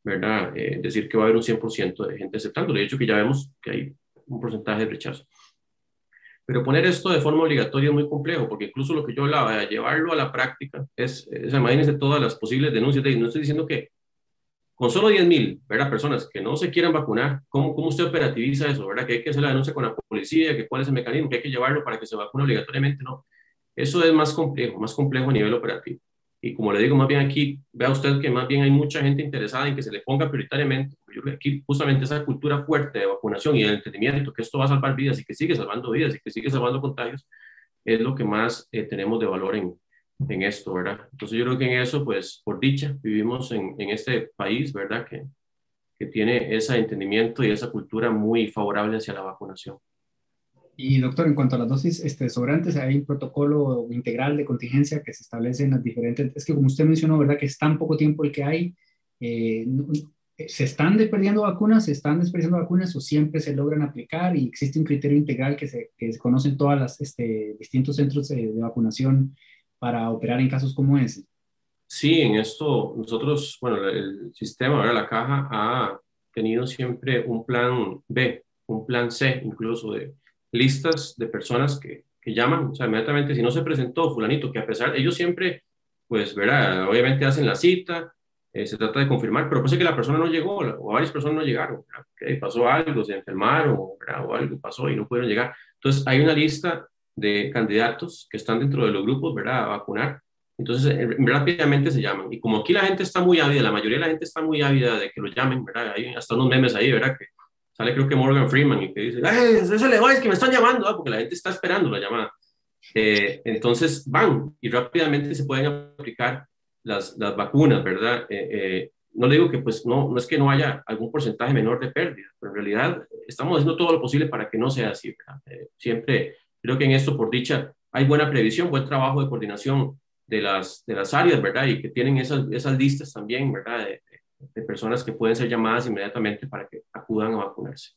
¿verdad? Eh, decir que va a haber un 100% de gente aceptando. De hecho, que ya vemos que hay un porcentaje de rechazo. Pero poner esto de forma obligatoria es muy complejo, porque incluso lo que yo hablaba de llevarlo a la práctica es, es imagínense todas las posibles denuncias. De, no estoy diciendo que con solo 10.000 personas que no se quieran vacunar, ¿cómo, ¿cómo usted operativiza eso? ¿verdad? Que hay que hacer la denuncia con la policía, que cuál es el mecanismo, que hay que llevarlo para que se vacune obligatoriamente. No, eso es más complejo, más complejo a nivel operativo. Y como le digo, más bien aquí, vea usted que más bien hay mucha gente interesada en que se le ponga prioritariamente, yo creo que aquí justamente esa cultura fuerte de vacunación y el entendimiento que esto va a salvar vidas y que sigue salvando vidas y que sigue salvando contagios, es lo que más eh, tenemos de valor en, en esto, ¿verdad? Entonces yo creo que en eso, pues por dicha, vivimos en, en este país, ¿verdad? Que, que tiene ese entendimiento y esa cultura muy favorable hacia la vacunación. Y doctor, en cuanto a las dosis este, sobrantes, hay un protocolo integral de contingencia que se establece en las diferentes, es que como usted mencionó, ¿verdad? Que es tan poco tiempo el que hay, eh, ¿se están perdiendo vacunas, se están desperdiciando vacunas o siempre se logran aplicar y existe un criterio integral que se, que se conocen todos los este, distintos centros de, de vacunación para operar en casos como ese? Sí, en esto nosotros, bueno, el sistema, ahora la caja ha tenido siempre un plan B, un plan C, incluso de listas de personas que, que llaman, o sea, inmediatamente si no se presentó fulanito, que a pesar, ellos siempre, pues, ¿verdad? Obviamente hacen la cita, eh, se trata de confirmar, pero puede que la persona no llegó o varias personas no llegaron, okay, pasó algo, se enfermaron o algo pasó y no pudieron llegar. Entonces hay una lista de candidatos que están dentro de los grupos, ¿verdad? A vacunar. Entonces, eh, rápidamente se llaman. Y como aquí la gente está muy ávida, la mayoría de la gente está muy ávida de que lo llamen, ¿verdad? Hay hasta unos memes ahí, ¿verdad? Que sale creo que Morgan Freeman y que dice, ¡ay, ese es que me están llamando! ¿ah? Porque la gente está esperando la llamada. Eh, entonces van y rápidamente se pueden aplicar las, las vacunas, ¿verdad? Eh, no le digo que pues no, no es que no haya algún porcentaje menor de pérdida, pero en realidad estamos haciendo todo lo posible para que no sea así. siempre Creo que en esto, por dicha, hay buena previsión, buen trabajo de coordinación de las, de las áreas, ¿verdad? Y que tienen esas, esas listas también, ¿verdad? De, de personas que pueden ser llamadas inmediatamente para que acudan a vacunarse.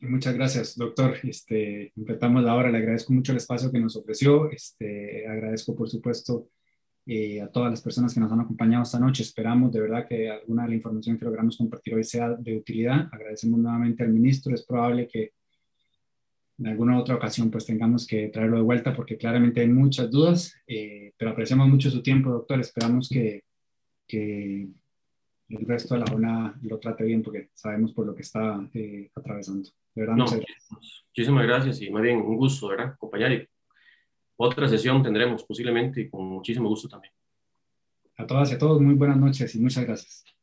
Muchas gracias, doctor. Este, completamos la hora. Le agradezco mucho el espacio que nos ofreció. Este, agradezco, por supuesto, eh, a todas las personas que nos han acompañado esta noche. Esperamos de verdad que alguna de la información que logramos compartir hoy sea de utilidad. Agradecemos nuevamente al ministro. Es probable que en alguna otra ocasión pues tengamos que traerlo de vuelta porque claramente hay muchas dudas, eh, pero apreciamos mucho su tiempo, doctor. Esperamos que, que, el resto de la jornada lo trate bien porque sabemos por lo que está eh, atravesando. De verdad, gracias. Muchísimas gracias y más bien un gusto, ¿verdad? Acompañar y otra sesión tendremos posiblemente y con muchísimo gusto también. A todas y a todos, muy buenas noches y muchas gracias.